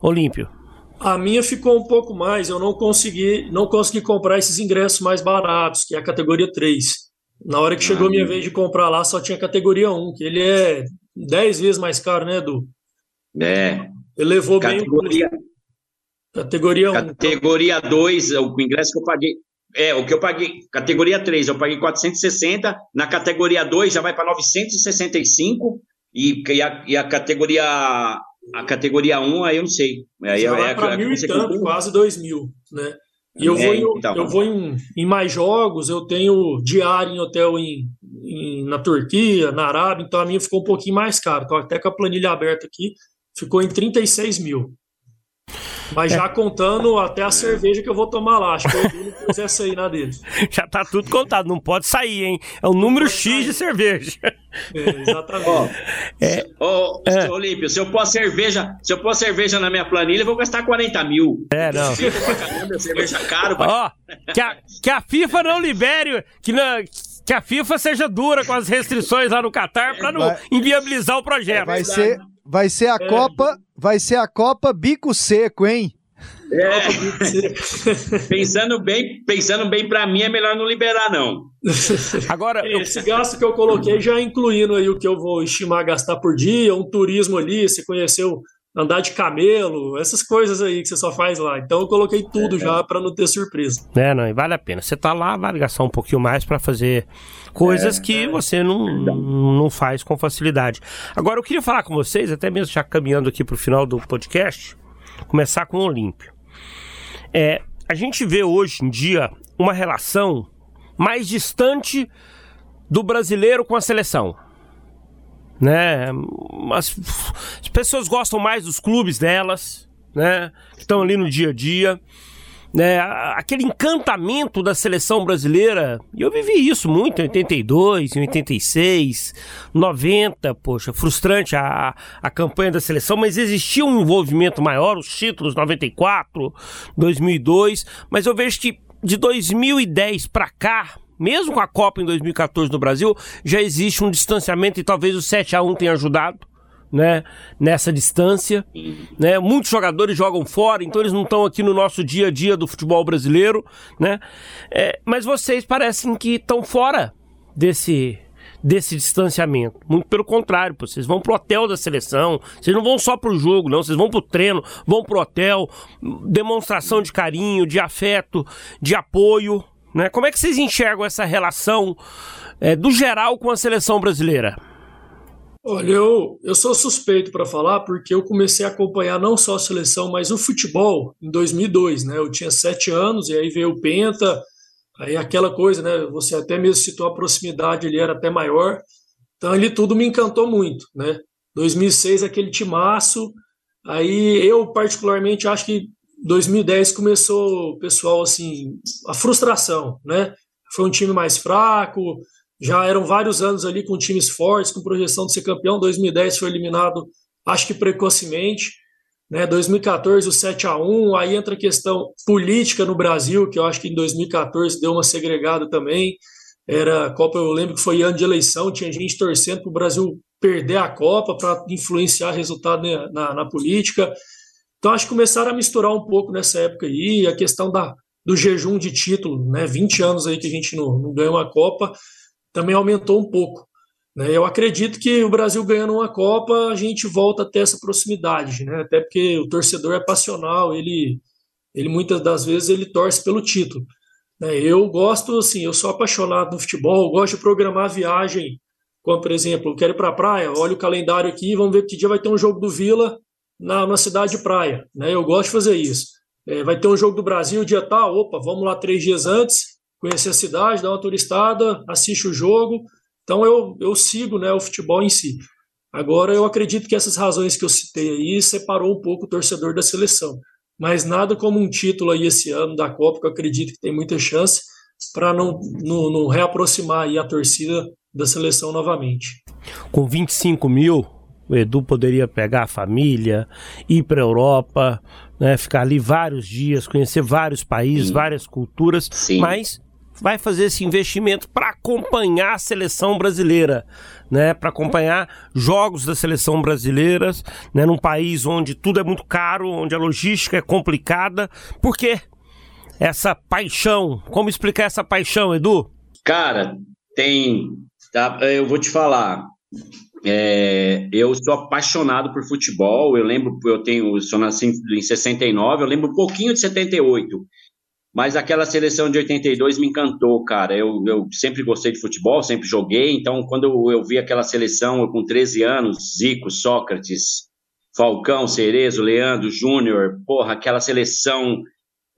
Speaker 5: Olímpio?
Speaker 6: A minha ficou um pouco mais, eu não consegui, não consegui comprar esses ingressos mais baratos, que é a categoria 3. Na hora que chegou a minha vez de comprar lá, só tinha categoria 1, que ele é 10 vezes mais caro, né, Edu?
Speaker 7: É.
Speaker 6: Ele levou
Speaker 7: categoria,
Speaker 6: bem. Categoria 1.
Speaker 7: Categoria 2, o ingresso que eu paguei. É, o que eu paguei. Categoria 3, eu paguei 460. Na categoria 2 já vai para 965. E, e, a, e a categoria. A categoria 1, aí eu não sei. Aí
Speaker 6: já vai para mil e tanto, quase 2 mil, né? E eu é, vou, em, então. eu vou em, em, mais jogos, eu tenho diário em hotel em, em, na Turquia, na Arábia, então a minha ficou um pouquinho mais caro. Então, até com a planilha aberta aqui, ficou em 36 mil. Mas já contando até a cerveja que eu vou tomar lá. Acho que eu não pus essa aí na dele. *laughs*
Speaker 5: Já tá tudo contado, não pode sair, hein? É o número X sair. de cerveja.
Speaker 6: É, exatamente.
Speaker 7: é, ô, é. Olímpio, se eu pôr cerveja, se eu pôr cerveja na minha planilha, eu vou gastar 40 mil.
Speaker 5: É, não.
Speaker 7: cerveja caro.
Speaker 5: Ó, que a, que a FIFA não libere, que, não, que a FIFA seja dura com as restrições lá no Catar para não vai, inviabilizar o projeto.
Speaker 4: Vai ser, vai ser a é. Copa vai ser a Copa Bico Seco, hein?
Speaker 7: É. *laughs* pensando bem, pensando bem para mim é melhor não liberar não.
Speaker 6: Agora esse gasto que eu coloquei já incluindo aí o que eu vou estimar gastar por dia, um turismo ali, você conheceu andar de camelo, essas coisas aí que você só faz lá. Então eu coloquei tudo é, já para não ter surpresa.
Speaker 5: É, não, e vale a pena. Você tá lá, vai gastar um pouquinho mais para fazer coisas é, que é. você não, não faz com facilidade. Agora eu queria falar com vocês, até mesmo já caminhando aqui pro final do podcast, começar com o Olímpio. É, a gente vê hoje em dia uma relação mais distante do brasileiro com a seleção né? As, as pessoas gostam mais dos clubes delas, né? Que estão ali no dia a dia. Né, aquele encantamento da seleção brasileira, e eu vivi isso muito em 82, em 86, 90, poxa, frustrante a, a campanha da seleção, mas existia um envolvimento maior, os títulos 94, 2002, mas eu vejo que de 2010 para cá, mesmo com a Copa em 2014 no Brasil, já existe um distanciamento e talvez o 7 a 1 tenha ajudado. Né, nessa distância, né? Muitos jogadores jogam fora, então eles não estão aqui no nosso dia a dia do futebol brasileiro, né? É, mas vocês parecem que estão fora desse desse distanciamento. Muito pelo contrário, pô, vocês vão pro hotel da seleção, vocês não vão só pro jogo, não, vocês vão pro treino, vão pro hotel, demonstração de carinho, de afeto, de apoio, né? Como é que vocês enxergam essa relação é, do geral com a seleção brasileira?
Speaker 6: Olha, eu, eu sou suspeito para falar porque eu comecei a acompanhar não só a seleção, mas o futebol em 2002, né? Eu tinha sete anos e aí veio o Penta, aí aquela coisa, né? Você até mesmo citou a proximidade, ele era até maior. Então ali tudo me encantou muito, né? 2006 aquele timaço, aí eu particularmente acho que 2010 começou, pessoal, assim, a frustração, né? Foi um time mais fraco, já eram vários anos ali com times fortes, com projeção de ser campeão. 2010 foi eliminado, acho que precocemente. Né? 2014 o 7 a 1 aí entra a questão política no Brasil, que eu acho que em 2014 deu uma segregada também. Era Copa, eu lembro que foi ano de eleição, tinha gente torcendo para o Brasil perder a Copa para influenciar resultado na, na, na política. Então, acho que começaram a misturar um pouco nessa época aí, a questão da, do jejum de título, né? 20 anos aí que a gente não, não ganhou uma Copa, também aumentou um pouco. Né? Eu acredito que o Brasil ganhando uma Copa, a gente volta a ter essa proximidade, né? Até porque o torcedor é passional, ele, ele muitas das vezes ele torce pelo título. Né? Eu gosto, assim, eu sou apaixonado no futebol, gosto de programar viagem, como por exemplo, eu quero ir para a praia, olha o calendário aqui, vamos ver que dia vai ter um jogo do Vila na, na cidade de praia. Né? Eu gosto de fazer isso. É, vai ter um jogo do Brasil dia tal, opa, vamos lá três dias antes, conhecer a cidade, dar uma turistada, assiste o jogo. Então eu, eu sigo né, o futebol em si. Agora eu acredito que essas razões que eu citei aí separou um pouco o torcedor da seleção mas nada como um título aí esse ano da Copa, que eu acredito que tem muita chance para não, não, não, reaproximar aí a torcida da seleção novamente.
Speaker 5: Com 25 mil, o Edu poderia pegar a família, ir para a Europa, né, ficar ali vários dias, conhecer vários países, Sim. várias culturas, Sim. mas vai fazer esse investimento para acompanhar a seleção brasileira, né? Para acompanhar jogos da seleção brasileira, né? Num país onde tudo é muito caro, onde a logística é complicada. Por quê? Essa paixão. Como explicar essa paixão, Edu?
Speaker 7: Cara, tem. Tá, eu vou te falar. É, eu sou apaixonado por futebol. Eu lembro, eu tenho, eu sou nascido em 69, eu lembro um pouquinho de 78. Mas aquela seleção de 82 me encantou, cara. Eu, eu sempre gostei de futebol, sempre joguei. Então, quando eu, vi aquela seleção, eu com 13 anos, Zico, Sócrates, Falcão, Cerezo, Leandro, Júnior, porra, aquela seleção.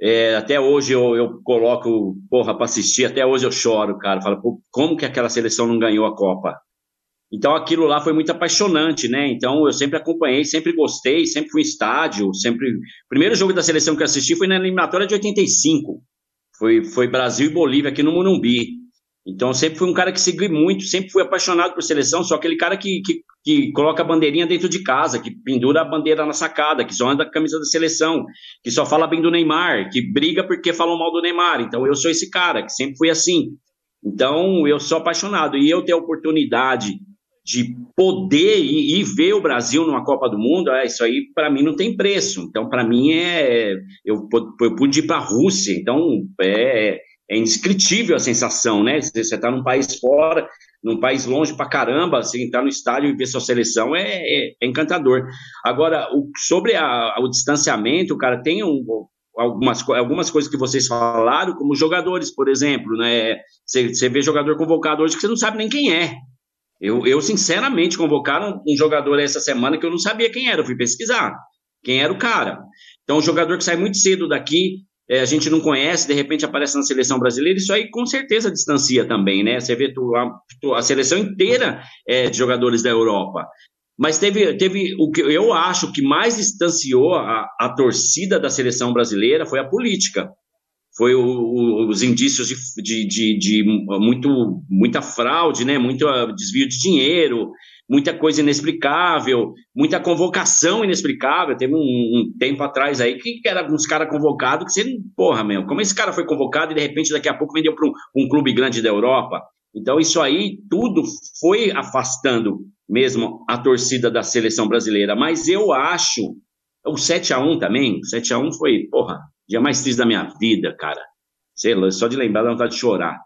Speaker 7: É, até hoje eu, eu coloco, porra, para assistir, até hoje eu choro, cara. Falo, como que aquela seleção não ganhou a Copa? Então aquilo lá foi muito apaixonante, né? Então eu sempre acompanhei, sempre gostei, sempre fui em estádio, sempre. O primeiro jogo da seleção que eu assisti foi na eliminatória de 85. Foi, foi Brasil e Bolívia aqui no Morumbi. Então sempre fui um cara que segui muito, sempre fui apaixonado por seleção, só aquele cara que, que, que coloca a bandeirinha dentro de casa, que pendura a bandeira na sacada, que só anda com a camisa da seleção, que só fala bem do Neymar, que briga porque falam mal do Neymar. Então eu sou esse cara, que sempre fui assim. Então eu sou apaixonado. E eu ter a oportunidade de poder ir, ir, ver o Brasil numa Copa do Mundo, é, isso aí para mim não tem preço. Então, para mim é. Eu, eu pude ir para a Rússia, então é, é indescritível a sensação, né? Você está num país fora, num país longe para caramba, você entrar no estádio e ver sua seleção é, é, é encantador. Agora, o, sobre a, o distanciamento, cara, tem um, algumas, algumas coisas que vocês falaram, como jogadores, por exemplo, né? Você, você vê jogador convocado hoje que você não sabe nem quem é. Eu, eu, sinceramente, convocaram um jogador essa semana que eu não sabia quem era, eu fui pesquisar quem era o cara. Então, um jogador que sai muito cedo daqui, é, a gente não conhece, de repente aparece na seleção brasileira, isso aí com certeza distancia também, né? Você vê tu, a, a, seleção inteira é, de jogadores da Europa. Mas teve, teve o que eu acho que mais distanciou a, a torcida da seleção brasileira foi a política foi o, o, os indícios de, de, de, de, muito, muita fraude, né? muito uh, desvio de dinheiro, muita coisa inexplicável, muita convocação inexplicável. Teve um, um tempo atrás aí que era uns caras convocados que você, porra, meu, como esse cara foi convocado e de repente daqui a pouco vendeu para um, um clube grande da Europa? Então, isso aí tudo foi afastando mesmo a torcida da seleção brasileira. Mas eu acho, o 7 a 1 também, o 7 a 1 foi, porra, dia mais triste da minha vida, cara. Sei lá, só de lembrar dá vontade de chorar.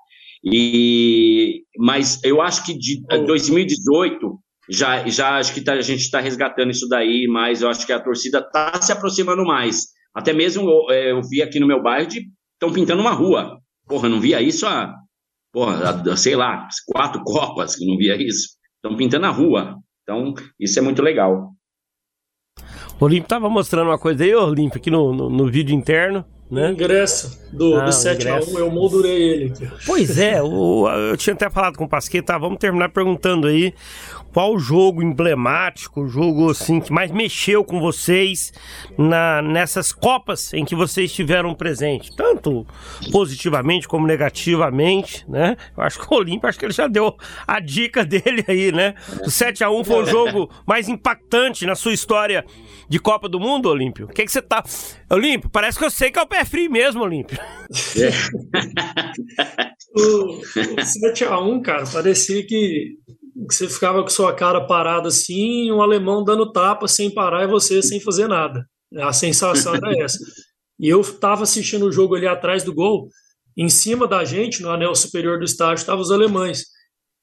Speaker 7: E, mas eu acho que de oh. 2018 já, já acho que tá, a gente está resgatando isso daí, mas eu acho que a torcida está se aproximando mais. Até mesmo eu, é, eu vi aqui no meu bairro de estão pintando uma rua. Porra, não via isso há, porra, há, sei lá, quatro copas que não via isso. Estão pintando a rua. Então, isso é muito legal.
Speaker 5: O Olímpio tava mostrando uma coisa aí, Olímpio, aqui no, no, no vídeo interno. Né?
Speaker 6: O ingresso do, ah, do 7x1, eu moldurei ele.
Speaker 5: Pois é, o, eu tinha até falado com o Pasqueta, tá, vamos terminar perguntando aí qual jogo emblemático, jogo assim que mais mexeu com vocês na, nessas Copas em que vocês estiveram presente, tanto positivamente como negativamente, né? Eu acho que o Olímpio, acho que ele já deu a dica dele aí, né? O 7 a 1 foi o jogo mais impactante na sua história de Copa do Mundo, Olímpio. O que, que você tá. Olímpio, parece que eu sei que é o pé frio mesmo, Olímpio.
Speaker 6: É. *laughs* o, o 7x1, cara, parecia que você ficava com sua cara parada assim, um alemão dando tapa sem parar e você sem fazer nada. A sensação era *laughs* essa. E eu estava assistindo o jogo ali atrás do gol, em cima da gente, no anel superior do estádio, estavam os alemães.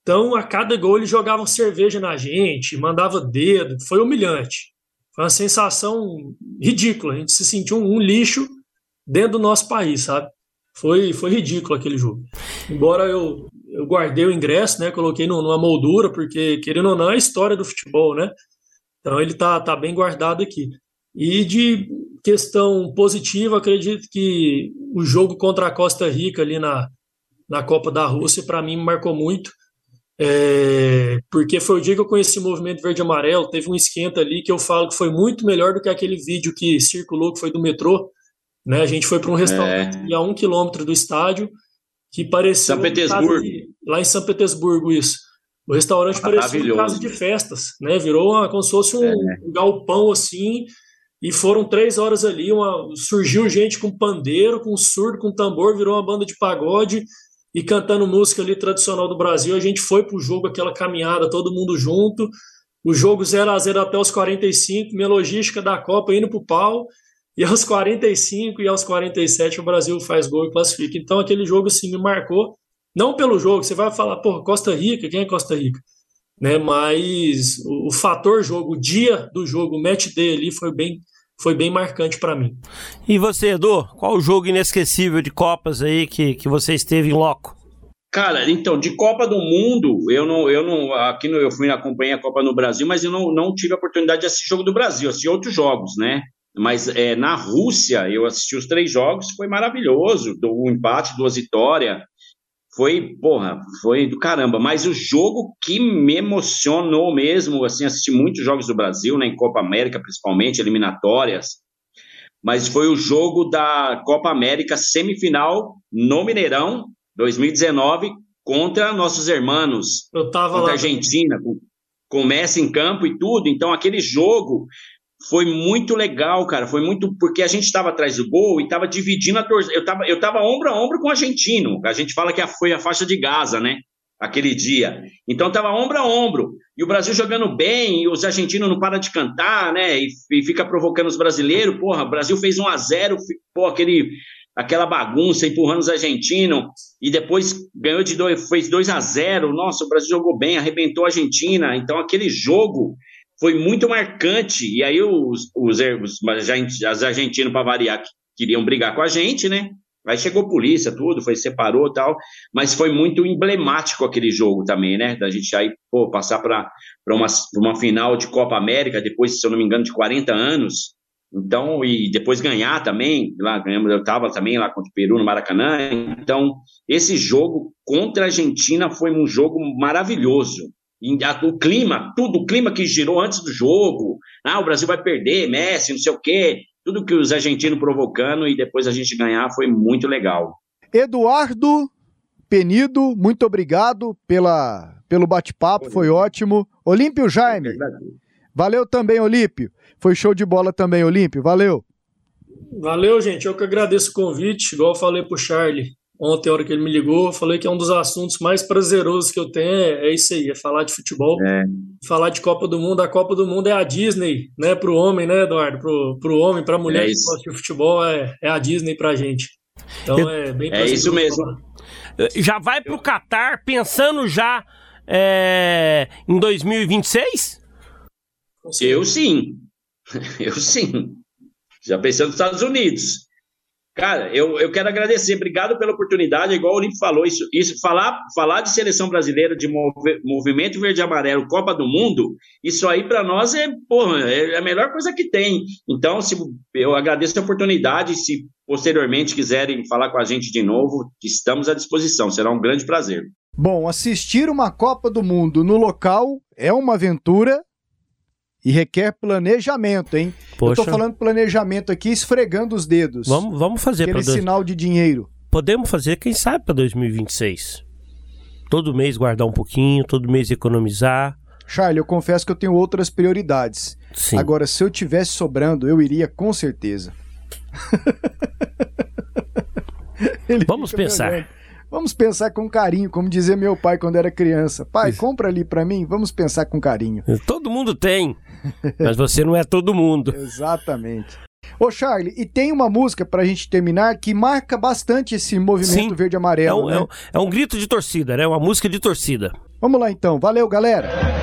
Speaker 6: Então, a cada gol eles jogavam cerveja na gente, mandava dedo, foi humilhante. Foi uma sensação ridícula. A gente se sentiu um, lixo dentro do nosso país, sabe? Foi, foi ridículo aquele jogo. Embora eu, eu guardei o ingresso, né? Coloquei numa moldura, porque, querendo ou não, é a história do futebol, né? Então ele tá, tá bem guardado aqui. E de questão positiva, acredito que o jogo contra a Costa Rica ali na, na Copa da Rússia, para mim, marcou muito. É, porque foi o dia que eu conheci o movimento verde e amarelo. Teve um esquenta ali que eu falo que foi muito melhor do que aquele vídeo que circulou, que foi do metrô. Né? A gente foi para um restaurante é. a um quilômetro do estádio, que parecia.
Speaker 7: São Petersburgo.
Speaker 6: De, lá em São Petersburgo, isso. O restaurante parecia uma casa de festas, né? Virou uma, como se fosse um, é. um galpão assim. E foram três horas ali. Uma, surgiu gente com pandeiro, com surdo, com tambor, virou uma banda de pagode e cantando música ali tradicional do Brasil. A gente foi pro jogo, aquela caminhada, todo mundo junto. O jogo 0 a 0 até os 45, minha logística da Copa indo pro pau. E aos 45 e aos 47 o Brasil faz gol e classifica. Então aquele jogo sim me marcou. Não pelo jogo, você vai falar, pô, Costa Rica, quem é Costa Rica? Né, mas o, o fator jogo, o dia do jogo, o match day ali foi bem, foi bem marcante para mim.
Speaker 5: E você, Edu, qual o jogo inesquecível de Copas aí que, que você esteve em loco?
Speaker 7: Cara, então, de Copa do Mundo, eu não, eu não, aqui no, eu fui acompanhar a Copa no Brasil, mas eu não, não tive a oportunidade de assistir jogo do Brasil, assisti outros jogos, né? Mas é, na Rússia, eu assisti os três jogos, foi maravilhoso. O empate, duas vitórias. Foi, porra, foi do caramba. Mas o jogo que me emocionou mesmo, assim, assisti muitos jogos do Brasil, né, em Copa América, principalmente, eliminatórias. Mas foi o jogo da Copa América semifinal no Mineirão, 2019, contra nossos irmãos.
Speaker 6: Eu tava
Speaker 7: contra
Speaker 6: lá.
Speaker 7: Argentina, com, com Messi em campo e tudo. Então, aquele jogo foi muito legal, cara. Foi muito. Porque a gente estava atrás do gol e estava dividindo a torcida. Eu tava, eu tava ombro a ombro com o argentino. A gente fala que foi a faixa de Gaza, né? Aquele dia. Então tava ombro a ombro. E o Brasil jogando bem, e os argentinos não param de cantar, né? E, e fica provocando os brasileiros. Porra, o Brasil fez 1 a 0 pô, aquele, aquela bagunça, empurrando os argentinos. E depois ganhou de dois, fez 2 a 0 Nossa, o Brasil jogou bem, arrebentou a Argentina. Então aquele jogo foi muito marcante. E aí os, os, os, argentinos, para variar, queriam brigar com a gente, né? Aí chegou polícia, tudo, foi, separou tal, mas foi muito emblemático aquele jogo também, né? Da gente aí, pô, passar para uma, uma final de Copa América, depois, se eu não me engano, de 40 anos. Então, e depois ganhar também, lá ganhamos, eu estava também lá contra o Peru no Maracanã. Então, esse jogo contra a Argentina foi um jogo maravilhoso o clima, tudo, o clima que girou antes do jogo, ah, o Brasil vai perder, Messi, não sei o quê, tudo que os argentinos provocando e depois a gente ganhar foi muito legal.
Speaker 4: Eduardo Penido, muito obrigado pela, pelo bate-papo, foi ótimo. Olímpio Jaime, valeu também, Olímpio. Foi show de bola também, Olímpio, valeu.
Speaker 6: Valeu, gente, eu que agradeço o convite, igual eu falei pro Charlie ontem, a hora que ele me ligou, eu falei que é um dos assuntos mais prazerosos que eu tenho, é, é isso aí, é falar de futebol, é. falar de Copa do Mundo. A Copa do Mundo é a Disney, né, pro homem, né, Eduardo? Pro, pro homem, pra mulher é que gosta de futebol, é, é a Disney pra gente. Então é bem
Speaker 7: É isso mesmo.
Speaker 5: Falar. Já vai pro Catar pensando já é, em 2026?
Speaker 7: Eu sim. *laughs* Eu sim. Já pensando nos Estados Unidos. Cara, eu, eu quero agradecer, obrigado pela oportunidade, igual o Olímpio falou, isso, isso falar, falar de seleção brasileira, de movimento verde e amarelo, Copa do Mundo, isso aí para nós é, porra, é a melhor coisa que tem. Então, se, eu agradeço a oportunidade, se posteriormente quiserem falar com a gente de novo, estamos à disposição, será um grande prazer.
Speaker 4: Bom, assistir uma Copa do Mundo no local é uma aventura e requer planejamento, hein? Poxa. Eu tô falando planejamento aqui esfregando os dedos.
Speaker 5: Vamos, vamos fazer
Speaker 4: para dois... sinal de dinheiro.
Speaker 5: Podemos fazer, quem sabe, para 2026. Todo mês guardar um pouquinho, todo mês economizar.
Speaker 4: Charlie, eu confesso que eu tenho outras prioridades. Sim. Agora, se eu tivesse sobrando, eu iria com certeza. *laughs*
Speaker 5: Vamos pensar.
Speaker 4: Vamos pensar com carinho, como dizia meu pai quando era criança. Pai, Isso. compra ali para mim, vamos pensar com carinho.
Speaker 5: Todo mundo tem, *laughs* mas você não é todo mundo.
Speaker 4: Exatamente. Ô Charlie, e tem uma música pra gente terminar que marca bastante esse movimento verde-amarelo.
Speaker 5: É, um,
Speaker 4: né?
Speaker 5: é, um, é um grito de torcida, né? Uma música de torcida.
Speaker 4: Vamos lá então, valeu galera!